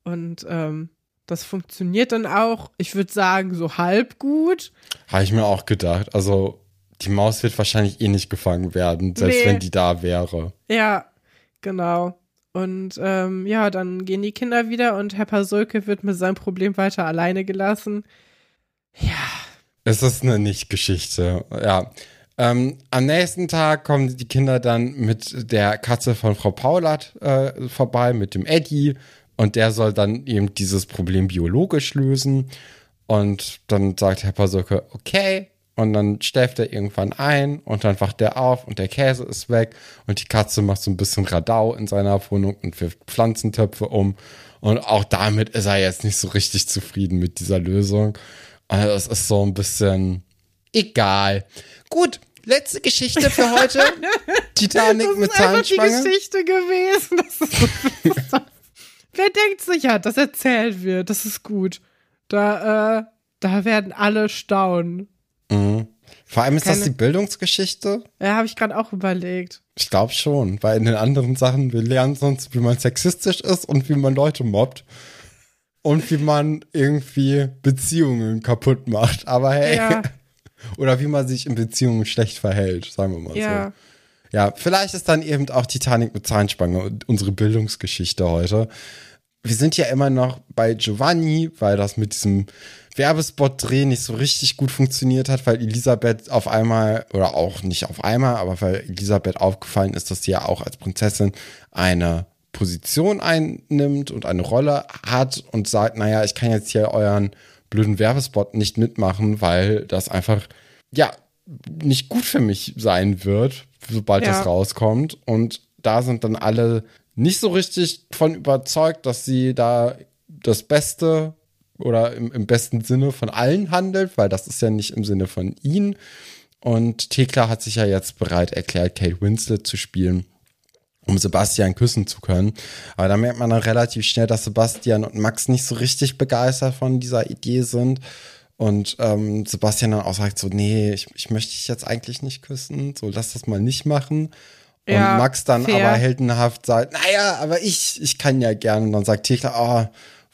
und ähm, das funktioniert dann auch, ich würde sagen, so halb gut. Habe ich mir auch gedacht. Also, die Maus wird wahrscheinlich eh nicht gefangen werden, selbst nee. wenn die da wäre. Ja, genau. Und ähm, ja, dann gehen die Kinder wieder und Herr Pasulke wird mit seinem Problem weiter alleine gelassen. Ja. Es ist eine Nicht-Geschichte, ja. Ähm, am nächsten Tag kommen die Kinder dann mit der Katze von Frau Paulat äh, vorbei, mit dem Eddie. Und der soll dann eben dieses Problem biologisch lösen. Und dann sagt Herr Pasulke, okay, und dann schläft er irgendwann ein und dann wacht er auf und der Käse ist weg und die Katze macht so ein bisschen Radau in seiner Wohnung und wirft Pflanzentöpfe um. Und auch damit ist er jetzt nicht so richtig zufrieden mit dieser Lösung. Also es ist so ein bisschen egal. Gut, letzte Geschichte für heute. (laughs) Titanic mit Zahnspange. Das ist die Geschichte gewesen. Ist, wer denkt sich, ja, das erzählt wird, das ist gut. Da, äh, da werden alle staunen. Mhm. Vor allem ist Keine, das die Bildungsgeschichte. Ja, habe ich gerade auch überlegt. Ich glaube schon, weil in den anderen Sachen, wir lernen sonst, wie man sexistisch ist und wie man Leute mobbt. Und wie man irgendwie Beziehungen kaputt macht. Aber hey. Ja. (laughs) Oder wie man sich in Beziehungen schlecht verhält, sagen wir mal ja. so. Ja, vielleicht ist dann eben auch Titanic mit Zahnspange unsere Bildungsgeschichte heute. Wir sind ja immer noch bei Giovanni, weil das mit diesem Werbespot-Dreh nicht so richtig gut funktioniert hat, weil Elisabeth auf einmal, oder auch nicht auf einmal, aber weil Elisabeth aufgefallen ist, dass sie ja auch als Prinzessin eine Position einnimmt und eine Rolle hat und sagt, naja, ich kann jetzt hier euren blöden Werbespot nicht mitmachen, weil das einfach, ja, nicht gut für mich sein wird, sobald ja. das rauskommt. Und da sind dann alle nicht so richtig von überzeugt, dass sie da das Beste oder im, im besten Sinne von allen handelt, weil das ist ja nicht im Sinne von ihnen. Und Thekla hat sich ja jetzt bereit erklärt, Kate Winslet zu spielen, um Sebastian küssen zu können. Aber da merkt man dann relativ schnell, dass Sebastian und Max nicht so richtig begeistert von dieser Idee sind. Und ähm, Sebastian dann auch sagt so, nee, ich, ich möchte dich jetzt eigentlich nicht küssen, so lass das mal nicht machen. Ja, und Max dann fair. aber heldenhaft sagt, naja, aber ich, ich kann ja gerne. Und dann sagt Thekla, ah,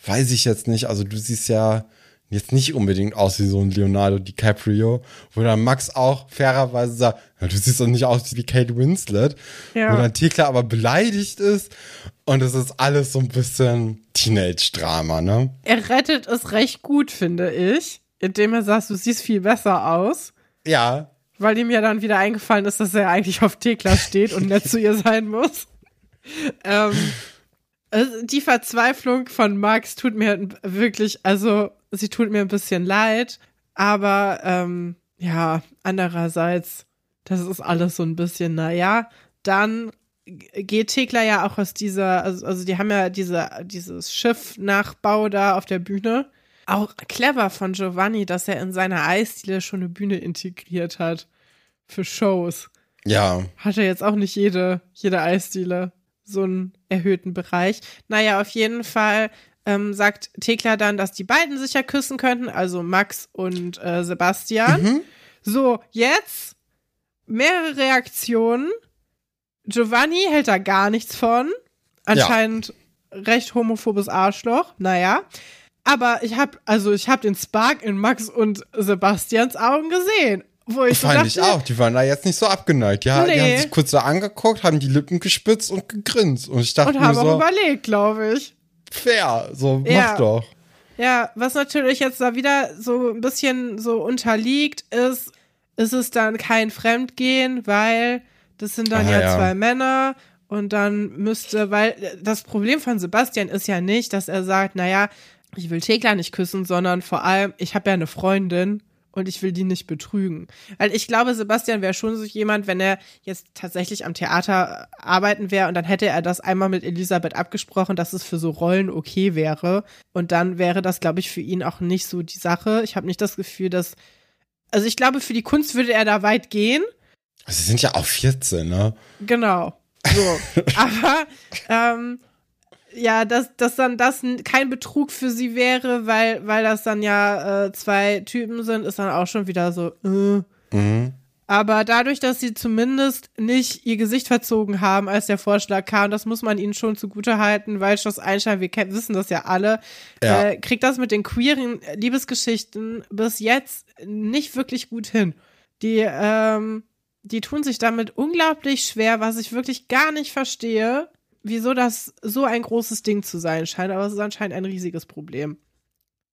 weiß ich jetzt nicht. Also du siehst ja jetzt nicht unbedingt aus wie so ein Leonardo DiCaprio, wo dann Max auch fairerweise sagt, ja, du siehst doch nicht aus wie Kate Winslet. Ja. Wo dann Thekla aber beleidigt ist. Und es ist alles so ein bisschen Teenage-Drama, ne? Er rettet es recht gut, finde ich, indem er sagt, du siehst viel besser aus. Ja, Weil ihm ja dann wieder eingefallen ist, dass er eigentlich auf Thekla steht und nett zu ihr sein muss. (laughs) Ähm, also die Verzweiflung von Max tut mir wirklich, also sie tut mir ein bisschen leid, aber ähm, ja, andererseits, das ist alles so ein bisschen, naja, dann geht Thekla ja auch aus dieser, also, also die haben ja diese, dieses Schiff-Nachbau da auf der Bühne. Auch clever von Giovanni, dass er in seiner Eisdiele schon eine Bühne integriert hat für Shows. ja. Hat er jetzt auch nicht jede, jede Eisdiele so einen erhöhten Bereich. Naja, auf jeden Fall ähm, sagt Thekla dann, dass die beiden sich ja küssen könnten, also Max und äh, Sebastian. So, jetzt mehrere Reaktionen. Giovanni hält da gar nichts von. Anscheinend recht homophobes Arschloch. Naja. Aber ich hab, also ich hab den Spark in Max und Sebastians Augen gesehen. Wo ich so Fand dachte, ich auch. Die waren da jetzt nicht so abgeneigt. Die, ha- die Nee. haben sich kurz so angeguckt, haben die Lippen gespitzt und gegrinst. Und ich dachte und mir haben auch so, überlegt, glaube ich. fair, so Ja. mach doch. Ja, was natürlich jetzt da wieder so ein bisschen so unterliegt, ist, ist es dann kein Fremdgehen, weil das sind dann Ah, ja, ja. zwei Männer und dann müsste, weil das Problem von Sebastian ist ja nicht, dass er sagt, naja, ich will Thekla nicht küssen, sondern vor allem, ich habe ja eine Freundin und ich will die nicht betrügen. Weil ich glaube, Sebastian wäre schon so jemand, wenn er jetzt tatsächlich am Theater arbeiten wäre und dann hätte er das einmal mit Elisabeth abgesprochen, dass es für so Rollen okay wäre. Und dann wäre das, glaube ich, für ihn auch nicht so die Sache. Ich habe nicht das Gefühl, dass. Also ich glaube, für die Kunst würde er da weit gehen. Sie sind ja auch 14, ne? Genau. So. (laughs) Aber ähm, ja, dass, dass dann das kein Betrug für sie wäre, weil, weil das dann ja äh, zwei Typen sind, ist dann auch schon wieder so. Äh. Mhm. Aber dadurch, dass sie zumindest nicht ihr Gesicht verzogen haben, als der Vorschlag kam, das muss man ihnen schon zugute halten, weil Schloss Einstein, wir kennen, wissen das ja alle, Ja. äh, kriegt das mit den queeren Liebesgeschichten bis jetzt nicht wirklich gut hin. Die, ähm, die tun sich damit unglaublich schwer, was ich wirklich gar nicht verstehe, wieso das so ein großes Ding zu sein scheint, aber es ist anscheinend ein riesiges Problem.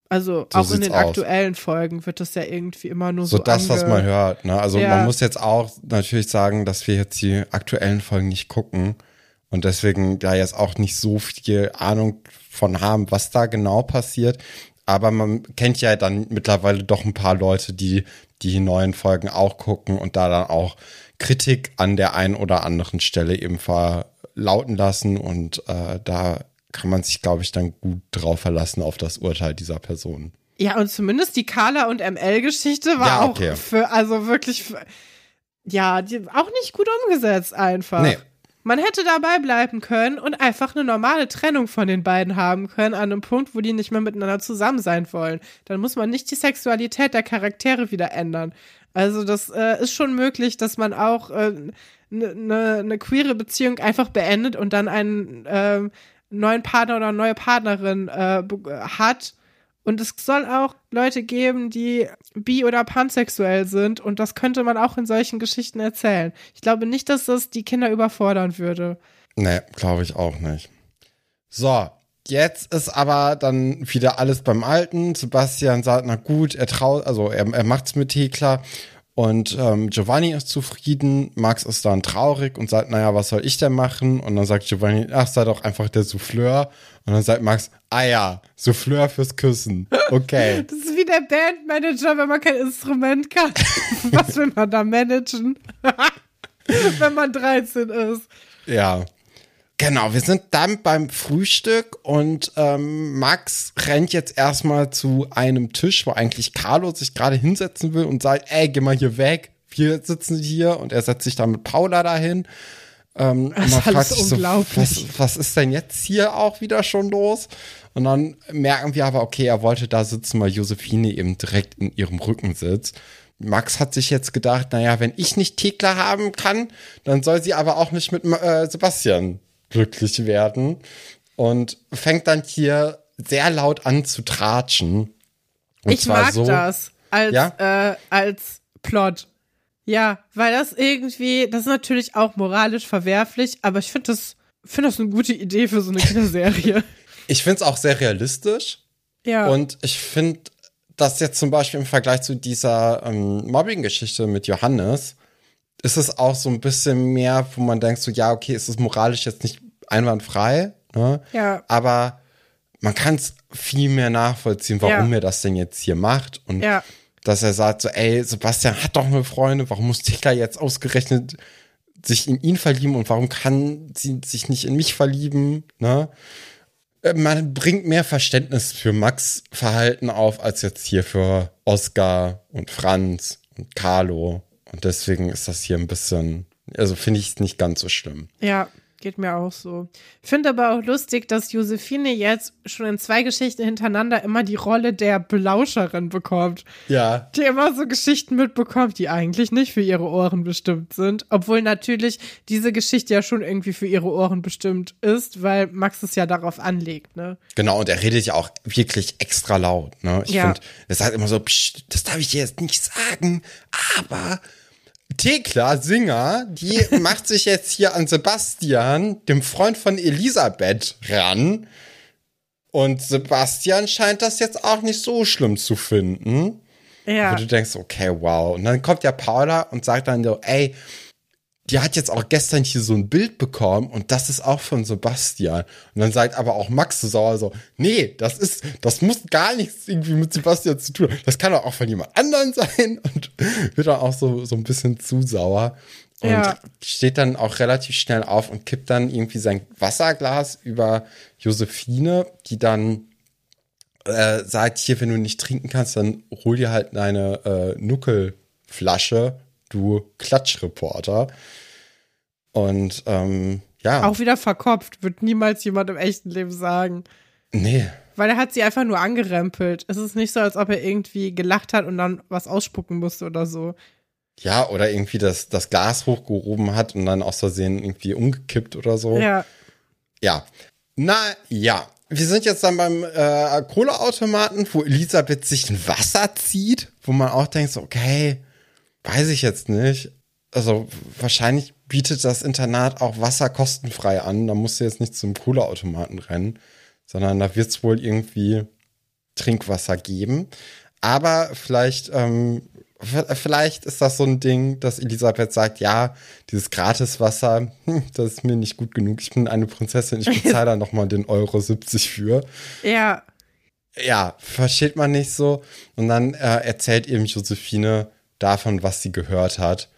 Also So auch in den aus. aktuellen Folgen wird das ja irgendwie immer nur so. So das, was man hört, ne? Also Ja. man muss jetzt auch natürlich sagen, dass wir jetzt die aktuellen Folgen nicht gucken und deswegen da jetzt auch nicht so viel Ahnung von haben, was da genau passiert. Aber man kennt ja dann mittlerweile doch ein paar Leute, die die neuen Folgen auch gucken und da dann auch Kritik an der einen oder anderen Stelle eben verlauten lassen und äh, da kann man sich, glaube ich, dann gut drauf verlassen auf das Urteil dieser Person. Ja, und zumindest die Carla und ML-Geschichte war Ja, auch okay. für, also wirklich, für, ja, die, auch nicht gut umgesetzt einfach. Nee. Man hätte dabei bleiben können und einfach eine normale Trennung von den beiden haben können, an einem Punkt, wo die nicht mehr miteinander zusammen sein wollen. Dann muss man nicht die Sexualität der Charaktere wieder ändern. Also das äh, ist schon möglich, dass man auch eine äh, ne, ne queere Beziehung einfach beendet und dann einen ähm, neuen Partner oder eine neue Partnerin äh, hat. Und es soll auch Leute geben, die bi- oder pansexuell sind. Und das könnte man auch in solchen Geschichten erzählen. Ich glaube nicht, dass das die Kinder überfordern würde. Nee, glaube ich auch nicht. So, jetzt ist aber dann wieder alles beim Alten. Sebastian sagt, na gut, er traut, also er, er macht's mit Thekla. Und ähm, Giovanni ist zufrieden, Max ist dann traurig und sagt, naja, was soll ich denn machen? Und dann sagt Giovanni, ach, sei doch einfach der Souffleur. Und dann sagt Max, ah ja, Souffleur fürs Küssen. Okay. (laughs) Das ist wie der Bandmanager, wenn man kein Instrument kann. (laughs) Was will man da managen? (laughs) wenn man 13 ist. Ja. Genau, wir sind dann beim Frühstück und ähm, Max rennt jetzt erstmal zu einem Tisch, wo eigentlich Carlo sich gerade hinsetzen will und sagt, ey, geh mal hier weg, wir sitzen hier und er setzt sich dann mit Paula dahin. Ähm, Das und man ist alles fragt sich so, was, was ist denn jetzt hier auch wieder schon los? Und dann merken wir aber, okay, er wollte da sitzen, weil Josephine eben direkt in ihrem Rücken sitzt. Max hat sich jetzt gedacht, naja, wenn ich nicht Thekla haben kann, dann soll sie aber auch nicht mit äh, Sebastian glücklich werden. Und fängt dann hier sehr laut an zu tratschen. Und ich mag so, das als, ja? äh, als Plot. Ja, weil das irgendwie, das ist natürlich auch moralisch verwerflich, aber ich finde das, finde das eine gute Idee für so eine Kinderserie. (laughs) (laughs) ich finde es auch sehr realistisch. Ja. Und ich finde das jetzt zum Beispiel im Vergleich zu dieser ähm, Mobbing-Geschichte mit Johannes, ist es auch so ein bisschen mehr, wo man denkt, so, ja, okay, ist es moralisch jetzt nicht einwandfrei, ne? Ja. Aber man kann es viel mehr nachvollziehen, warum Ja. er das denn jetzt hier macht. Und Ja. dass er sagt, so, ey, Sebastian hat doch eine Freundin, warum muss Tika jetzt ausgerechnet sich in ihn verlieben und warum kann sie sich nicht in mich verlieben, ne? Äh, Man bringt mehr Verständnis für Max Verhalten auf, als jetzt hier für Oscar und Franz und Carlo. Und deswegen ist das hier ein bisschen, also finde ich es nicht ganz so schlimm. Ja, geht mir auch so. Finde aber auch lustig, dass Josephine jetzt schon in zwei Geschichten hintereinander immer die Rolle der Belauscherin bekommt. Ja. Die immer so Geschichten mitbekommt, die eigentlich nicht für ihre Ohren bestimmt sind. Obwohl natürlich diese Geschichte ja schon irgendwie für ihre Ohren bestimmt ist, weil Max es ja darauf anlegt, ne? Genau, und er redet ja auch wirklich extra laut. Ne? Ich Ja. finde, er sagt immer so, Psst, das darf ich dir jetzt nicht sagen, aber Thekla Singer, die (laughs) macht sich jetzt hier an Sebastian, dem Freund von Elisabeth, ran. Und Sebastian scheint das jetzt auch nicht so schlimm zu finden. Ja. Wo du denkst, okay, wow. Und dann kommt ja Paula und sagt dann so, ey, die hat jetzt auch gestern hier so ein Bild bekommen und das ist auch von Sebastian. Und dann sagt aber auch Max so sauer so, nee, das ist, das muss gar nichts irgendwie mit Sebastian zu tun. Das kann doch auch von jemand anderen (laughs) sein und wird dann auch so, so ein bisschen zu sauer. Und Ja. steht dann auch relativ schnell auf und kippt dann irgendwie sein Wasserglas über Josephine, die dann äh, sagt, hier, wenn du nicht trinken kannst, dann hol dir halt deine äh, Nuckelflasche, du Klatschreporter. Und ähm, ja, Auch wieder verkopft, wird niemals jemand im echten Leben sagen. nee, Weil er hat sie einfach nur angerempelt. Es ist nicht so, als ob er irgendwie gelacht hat und dann was ausspucken musste oder so. ja, oder irgendwie das, das Glas hochgehoben hat und dann aus Versehen irgendwie umgekippt oder so. Ja. Ja. Na ja. Wir sind jetzt dann beim äh, Kohleautomaten, wo Elisabeth sich ein Wasser zieht, wo man auch denkt, so, okay, weiß ich jetzt nicht. Also wahrscheinlich bietet das Internat auch Wasser kostenfrei an. Da musst du jetzt nicht zum Kohleautomaten rennen, sondern da wird es wohl irgendwie Trinkwasser geben. Aber vielleicht, ähm, vielleicht ist das so ein Ding, dass Elisabeth sagt, ja, dieses Gratiswasser, hm, das ist mir nicht gut genug. Ich bin eine Prinzessin, ich bezahle da nochmal den Euro 70 für. Ja. Ja, versteht man nicht so. Und dann äh, erzählt eben Josephine davon, was sie gehört hat.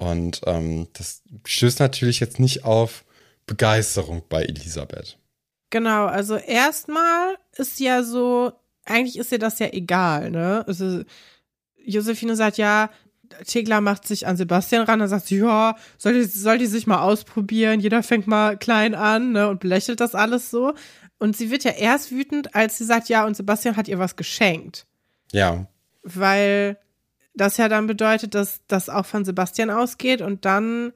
Und ähm, das stößt natürlich jetzt nicht auf Begeisterung bei Elisabeth. Genau, also erstmal ist ja so, eigentlich ist ihr das ja egal, ne? Also Josephine sagt ja, Tegla macht sich an Sebastian ran, dann sagt sie, ja, soll die, soll die sich mal ausprobieren, jeder fängt mal klein an, ne, und belächelt das alles so. Und sie wird ja erst wütend, als sie sagt, ja, und Sebastian hat ihr was geschenkt. Ja, Weil das ja dann bedeutet, dass das auch von Sebastian ausgeht und dann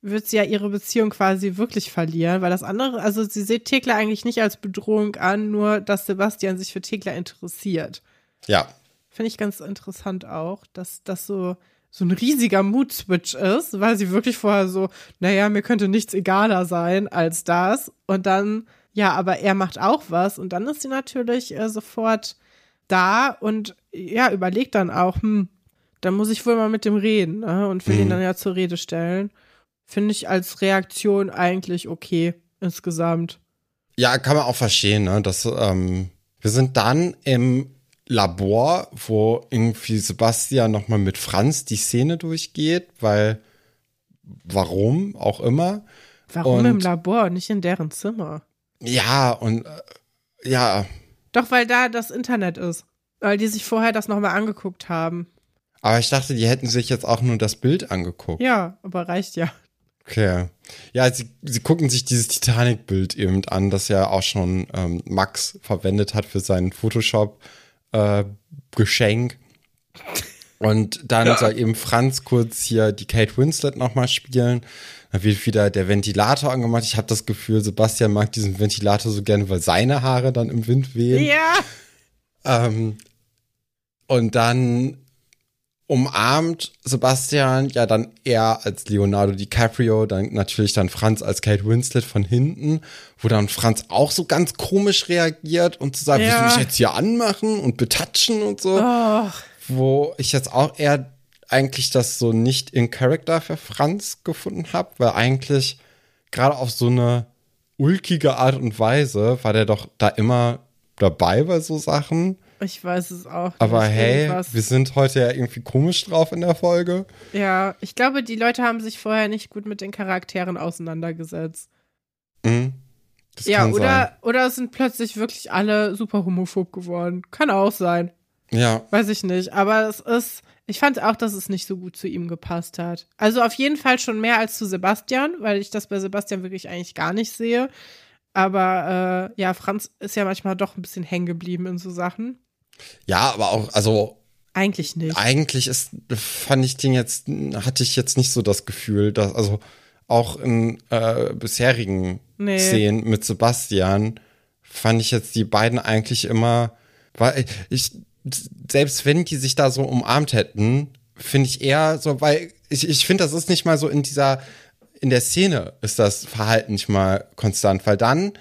wird sie ja ihre Beziehung quasi wirklich verlieren, weil das andere, also sie sieht Thekla eigentlich nicht als Bedrohung an, nur dass Sebastian sich für Thekla interessiert. ja, Finde ich ganz interessant auch, dass das so, so ein riesiger Mood-Switch ist, weil sie wirklich vorher so, naja, mir könnte nichts egaler sein als das. Und dann, ja, aber er macht auch was. Und dann ist sie natürlich äh, sofort da und ja, überlegt dann auch, hm, dann muss ich wohl mal mit dem reden ne? und will ihn Mhm. dann ja zur Rede stellen. Finde ich als Reaktion eigentlich okay insgesamt. Ja, kann man auch verstehen, ne? Das, ähm, wir sind dann im Labor, wo irgendwie Sebastian nochmal mit Franz die Szene durchgeht, weil warum auch immer. Warum Und- im Labor, nicht in deren Zimmer? Ja, und äh, ja, Doch, weil da das Internet ist. Weil die sich vorher das nochmal angeguckt haben. Aber ich dachte, die hätten sich jetzt auch nur das Bild angeguckt. Ja, aber reicht ja. Okay. Ja, sie, sie gucken sich dieses Titanic-Bild eben an, das ja auch schon ähm, Max verwendet hat für sein Photoshop-Geschenk. Und dann soll eben Franz kurz hier die Kate Winslet nochmal spielen. Dann wird wieder der Ventilator angemacht. Ich habe das Gefühl, Sebastian mag diesen Ventilator so gerne, weil seine Haare dann im Wind wehen. Ja. Ähm, und dann umarmt Sebastian ja dann er als Leonardo DiCaprio, dann natürlich dann Franz als Kate Winslet von hinten, wo dann Franz auch so ganz komisch reagiert und zu sagen, Ja. willst du mich jetzt hier anmachen und betatschen und so. Oh, Wo ich jetzt auch eher eigentlich das so nicht in Character für Franz gefunden habe, weil eigentlich gerade auf so eine ulkige Art und Weise war der doch da immer dabei bei so Sachen. Ich weiß es auch. Aber hey, Irgendwas- wir sind heute ja irgendwie komisch drauf in der Folge. Ja, ich glaube, die Leute haben sich vorher nicht gut mit den Charakteren auseinandergesetzt. Mhm. Das ja, kann oder, oder es sind plötzlich wirklich alle super homophob geworden. Kann auch sein. sein. Ja, Weiß ich nicht. Aber es ist, ich fand auch, dass es nicht so gut zu ihm gepasst hat. Also auf jeden Fall schon mehr als zu Sebastian, weil ich das bei Sebastian wirklich eigentlich gar nicht sehe. Aber äh, ja, Franz ist ja manchmal doch ein bisschen hängen geblieben in so Sachen. Ja, aber auch, also Eigentlich nicht. eigentlich ist, fand ich den jetzt, hatte ich jetzt nicht so das Gefühl, dass, also auch in äh, bisherigen Nee. Szenen mit Sebastian fand ich jetzt die beiden eigentlich immer, weil ich, selbst wenn die sich da so umarmt hätten, finde ich eher so, weil ich, ich finde, das ist nicht mal so in dieser, in der Szene ist das Verhalten nicht mal konstant, weil dann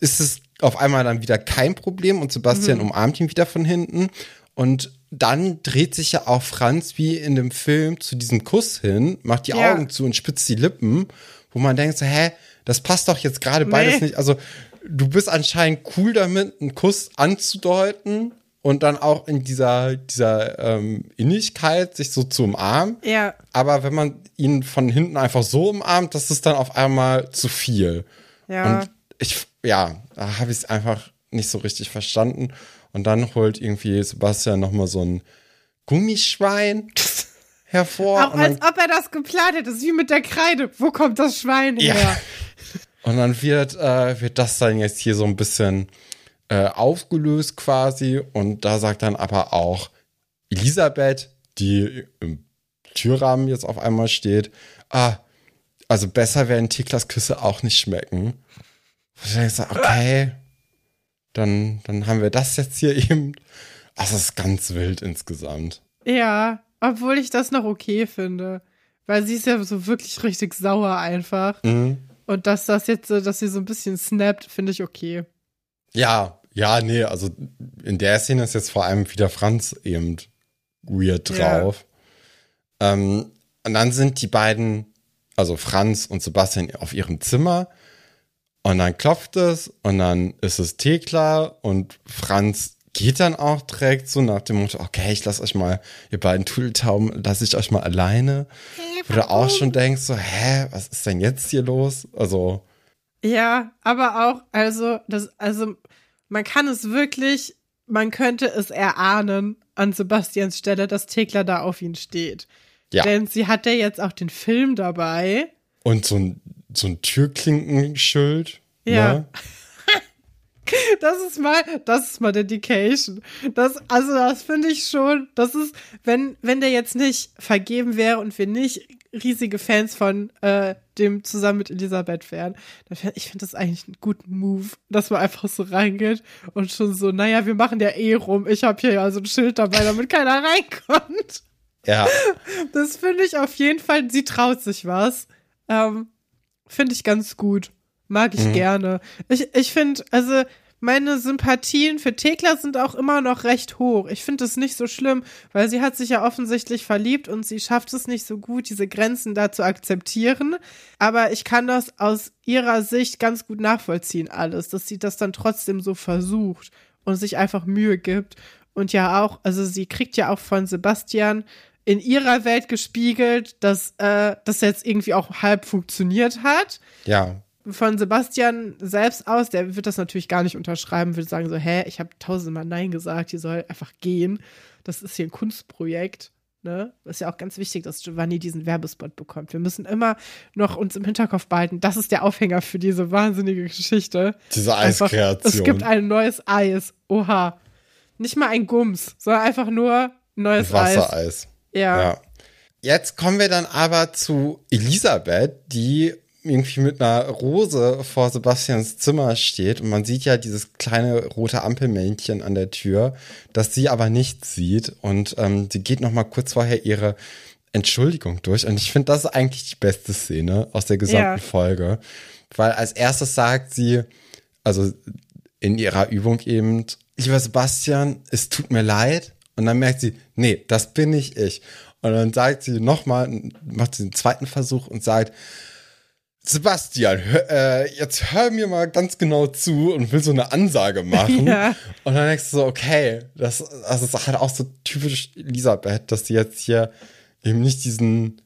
ist es auf einmal dann wieder kein Problem und Sebastian umarmt ihn wieder von hinten und dann dreht sich ja auch Franz wie in dem Film zu diesem Kuss hin, macht die Ja. Augen zu und spitzt die Lippen, wo man denkt so, hä, das passt doch jetzt gerade beides Nee. nicht. Also du bist anscheinend cool damit, einen Kuss anzudeuten und dann auch in dieser, dieser ähm, Innigkeit sich so zu umarmen. Ja, Aber wenn man ihn von hinten einfach so umarmt, das ist dann auf einmal zu viel. ja. Und ich, ja, da habe ich es einfach nicht so richtig verstanden. Und dann holt irgendwie Sebastian nochmal so ein Gummischwein (laughs) hervor. Auch als ob er das geplant hätte. Das ist wie mit der Kreide. Wo kommt das Schwein Ja. her? (laughs) und dann wird, äh, wird das dann jetzt hier so ein bisschen äh, aufgelöst quasi. Und da sagt dann aber auch Elisabeth, die im Türrahmen jetzt auf einmal steht, ah, also besser werden Tiklas Küsse auch nicht schmecken. Ich dann okay, dann, dann haben wir das jetzt hier (laughs) eben. Also es ist ganz wild insgesamt. Ja, obwohl ich das noch okay finde. Weil sie ist ja so wirklich richtig sauer einfach. Mhm. Und dass das jetzt, so- dass sie so ein bisschen snappt, finde ich okay. Ja, ja, nee, also in der Szene ist jetzt vor allem wieder Franz eben weird Ja. drauf. Ähm, und dann sind die beiden, also Franz und Sebastian, auf ihrem Zimmer. Und dann klopft es und dann ist es Thekla und Franz geht dann auch direkt so nach dem Motto, okay, ich lasse euch mal, ihr beiden Tudeltauben, lasse ich euch mal alleine. Wo du auch schon denkst, so, hä, was ist denn jetzt hier los? Also, Ja, aber auch, also, das, also, man kann es wirklich, man könnte es erahnen an Sebastians Stelle, dass Thekla da auf ihn steht. ja. Denn sie hat ja jetzt auch den Film dabei. Und so ein, so ein Türklinkenschild. Ja. Ne? (laughs) Das ist mal, das ist mal Dedication. Das, also das finde ich schon, das ist, wenn, wenn der jetzt nicht vergeben wäre und wir nicht riesige Fans von äh, dem zusammen mit Elisabeth wären, dann ich finde das eigentlich einen guten Move, dass man einfach so reingeht und schon so, naja, wir machen ja eh rum. Ich habe hier ja so ein Schild dabei, damit keiner (laughs) reinkommt. Ja. Das finde ich auf jeden Fall, sie traut sich was. Ähm, finde ich ganz gut. Mag ich gerne. Ich, ich finde, also meine Sympathien für Thekla sind auch immer noch recht hoch. Ich finde es nicht so schlimm, weil sie hat sich ja offensichtlich verliebt und sie schafft es nicht so gut, diese Grenzen da zu akzeptieren. Aber ich kann das aus ihrer Sicht ganz gut nachvollziehen, alles, dass sie das dann trotzdem so versucht und sich einfach Mühe gibt. Und ja auch, also sie kriegt ja auch von Sebastian in ihrer Welt gespiegelt, dass äh, das jetzt irgendwie auch halb funktioniert hat. Ja. Von Sebastian selbst aus, der wird das natürlich gar nicht unterschreiben, würde sagen so, hä, ich habe tausendmal Nein gesagt, die soll einfach gehen. Das ist hier ein Kunstprojekt. Ne? Ist ja auch ganz wichtig, dass Giovanni diesen Werbespot bekommt. Wir müssen immer noch uns im Hinterkopf behalten, das ist der Aufhänger für diese wahnsinnige Geschichte. Diese Eiskreation. Es gibt ein neues Eis. Oha. Nicht mal ein Gums, sondern einfach nur Neues Wassereis. Ja. Ja. Jetzt kommen wir dann aber zu Elisabeth, die irgendwie mit einer Rose vor Sebastians Zimmer steht und man sieht ja dieses kleine rote Ampelmännchen an der Tür, das sie aber nicht sieht und ähm, sie geht noch mal kurz vorher ihre Entschuldigung durch und ich finde, das ist eigentlich die beste Szene aus der gesamten Ja. Folge, weil als erstes sagt sie, also in ihrer Übung eben, lieber Sebastian, es tut mir leid. Und dann merkt sie, nee, das bin nicht ich. Und dann sagt sie nochmal, macht sie den zweiten Versuch und sagt, Sebastian, hör, äh, jetzt hör mir mal ganz genau zu und will so eine Ansage machen. (laughs) Ja. Und dann denkst du so, okay, das, das ist halt auch so typisch Elisabeth, dass sie jetzt hier eben nicht diesen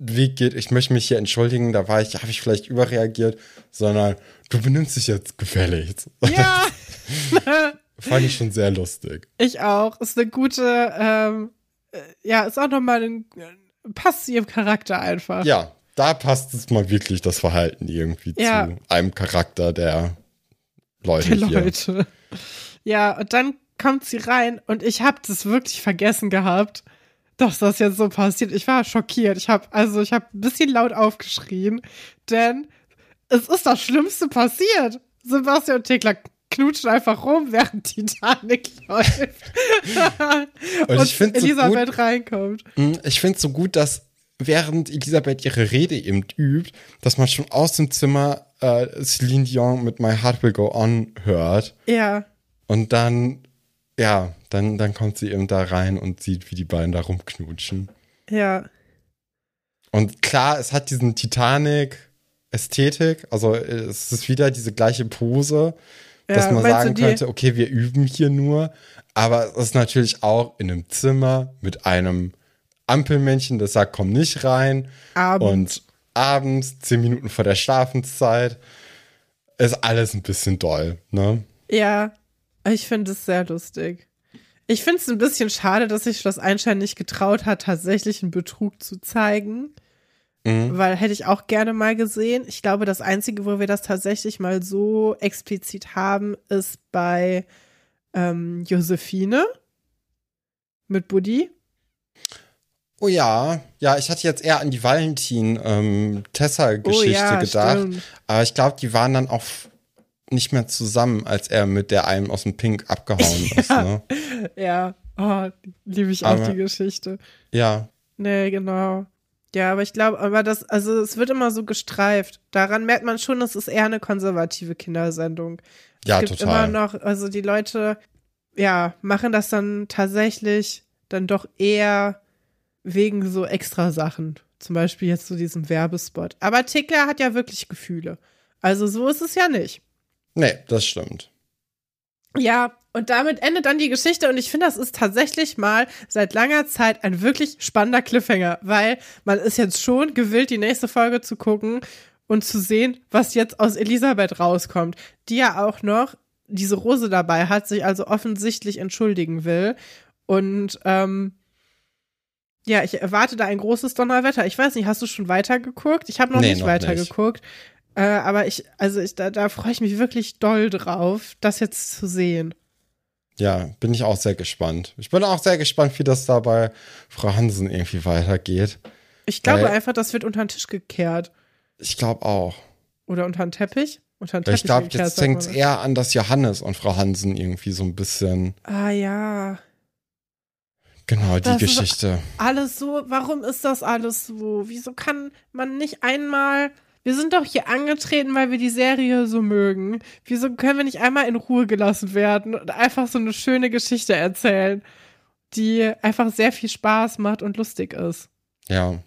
Weg geht, ich möchte mich hier entschuldigen, da war ich, habe ich vielleicht überreagiert, sondern du benimmst dich jetzt gefälligst. Ja, (laughs) (laughs) Fand ich schon sehr lustig. ich auch. Ist eine gute, ähm, äh, ja, ist auch nochmal ein, passt zu ihrem Charakter einfach. Ja, da passt es mal wirklich das Verhalten irgendwie Ja. zu einem Charakter der Leute Die hier. Leute. Ja, und dann kommt sie rein und ich habe das wirklich vergessen gehabt, dass das jetzt so passiert. Ich war schockiert. Ich habe also ich habe ein bisschen laut aufgeschrien, denn es ist das Schlimmste passiert. Sebastian und Thekla knutschen einfach rum, während Titanic (laughs) läuft. und ich find's so Elisabeth gut- reinkommt. Hm, Ich finde es so gut, dass während Elisabeth ihre Rede eben übt, dass man schon aus dem Zimmer äh, Celine Dion mit My Heart Will Go On hört. Ja, Und dann, ja, dann, dann kommt sie eben da rein und sieht, wie die beiden da rumknutschen. ja, Und klar, es hat diesen Titanic-Ästhetik. Also es ist wieder diese gleiche Pose, dass Ja, man meinst du sagen könnte, okay, wir üben hier nur. Aber es ist natürlich auch in einem Zimmer mit einem Ampelmännchen, das sagt, komm nicht rein. Abends. Und abends, zehn Minuten vor der Schlafenszeit, ist alles ein bisschen doll, ne? Ja, ich finde es sehr lustig. Ich finde es ein bisschen schade, dass sich das Einstein nicht getraut hat, tatsächlich einen Betrug zu zeigen. Mhm. Weil hätte ich auch gerne mal gesehen. Ich glaube, das Einzige, wo wir das tatsächlich mal so explizit haben, ist bei ähm, Josephine mit Buddy. Oh ja, ja, ich hatte jetzt eher an die Valentin-Tessa-Geschichte Oh ja, gedacht. stimmt. Aber ich glaube, die waren dann auch nicht mehr zusammen, als er mit der einen aus dem Pink abgehauen (laughs) ist. Ne? Ja, oh, liebe ich auch Aber- die Geschichte. Ja, Nee, genau. Ja, aber ich glaube, aber das, also es wird immer so gestreift. Daran merkt man schon, es ist eher eine konservative Kindersendung. ja, es gibt total. immer noch, also die Leute, ja, machen das dann tatsächlich dann doch eher wegen so extra Sachen. Zum Beispiel jetzt so diesem Werbespot. Aber Tickler hat ja wirklich Gefühle. Also so ist es ja nicht. nee, das stimmt. Ja, und damit endet dann die Geschichte und ich finde, das ist tatsächlich mal seit langer Zeit ein wirklich spannender Cliffhanger, weil man ist jetzt schon gewillt, die nächste Folge zu gucken und zu sehen, was jetzt aus Elisabeth rauskommt, die ja auch noch diese Rose dabei hat, sich also offensichtlich entschuldigen will und ähm, ja, ich erwarte da ein großes Donnerwetter. Ich weiß nicht, hast du schon weitergeguckt? Ich habe noch Nee, nicht noch weitergeguckt. Äh, aber ich, also ich, da, da freue ich mich wirklich doll drauf, das jetzt zu sehen. Ja, bin ich auch sehr gespannt. Ich bin auch sehr gespannt, wie das da bei Frau Hansen irgendwie weitergeht. Ich glaube Weil- einfach, das wird unter den Tisch gekehrt. Ich glaube auch. Oder unter den Teppich. Unter den Teppich Ich glaube, jetzt fängt es eher an, dass Johannes und Frau Hansen irgendwie so ein bisschen, Ah ja. genau, die Das ist- Geschichte. Alles so, warum ist das alles so? Wieso kann man nicht einmal. Wir sind doch hier angetreten, weil wir die Serie so mögen. Wieso können wir nicht einmal in Ruhe gelassen werden und einfach so eine schöne Geschichte erzählen, die einfach sehr viel Spaß macht und lustig ist? Ja.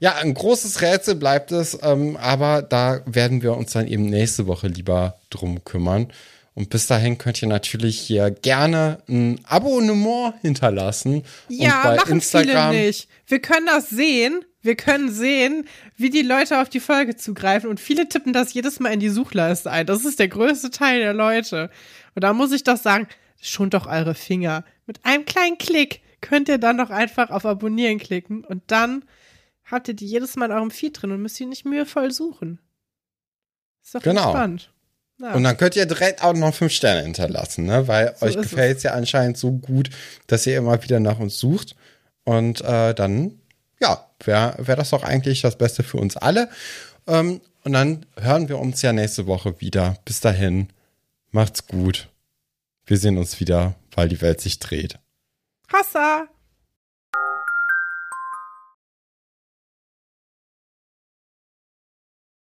Ja, ein großes Rätsel bleibt es, ähm, aber da werden wir uns dann eben nächste Woche lieber drum kümmern. Und bis dahin könnt ihr natürlich hier gerne ein Abonnement hinterlassen. Ja, und bei machen Instagram. viele nicht. Wir können das sehen. Wir können sehen, wie die Leute auf die Folge zugreifen und viele tippen das jedes Mal in die Suchleiste ein. Das ist der größte Teil der Leute. Und da muss ich doch sagen, schont doch eure Finger. Mit einem kleinen Klick könnt ihr dann doch einfach auf Abonnieren klicken und dann habt ihr die jedes Mal in eurem Feed drin und müsst die nicht mühevoll suchen. Ist doch Genau. entspannt. Und dann könnt ihr direkt auch noch fünf Sterne hinterlassen, ne? Weil euch ist gefällt es ja anscheinend so gut, dass ihr immer wieder nach uns sucht. Und äh, dann, ja, wäre wär das doch eigentlich das Beste für uns alle. Ähm, und dann hören wir uns ja nächste Woche wieder. Bis dahin, macht's gut. Wir sehen uns wieder, weil die Welt sich dreht. Hassa!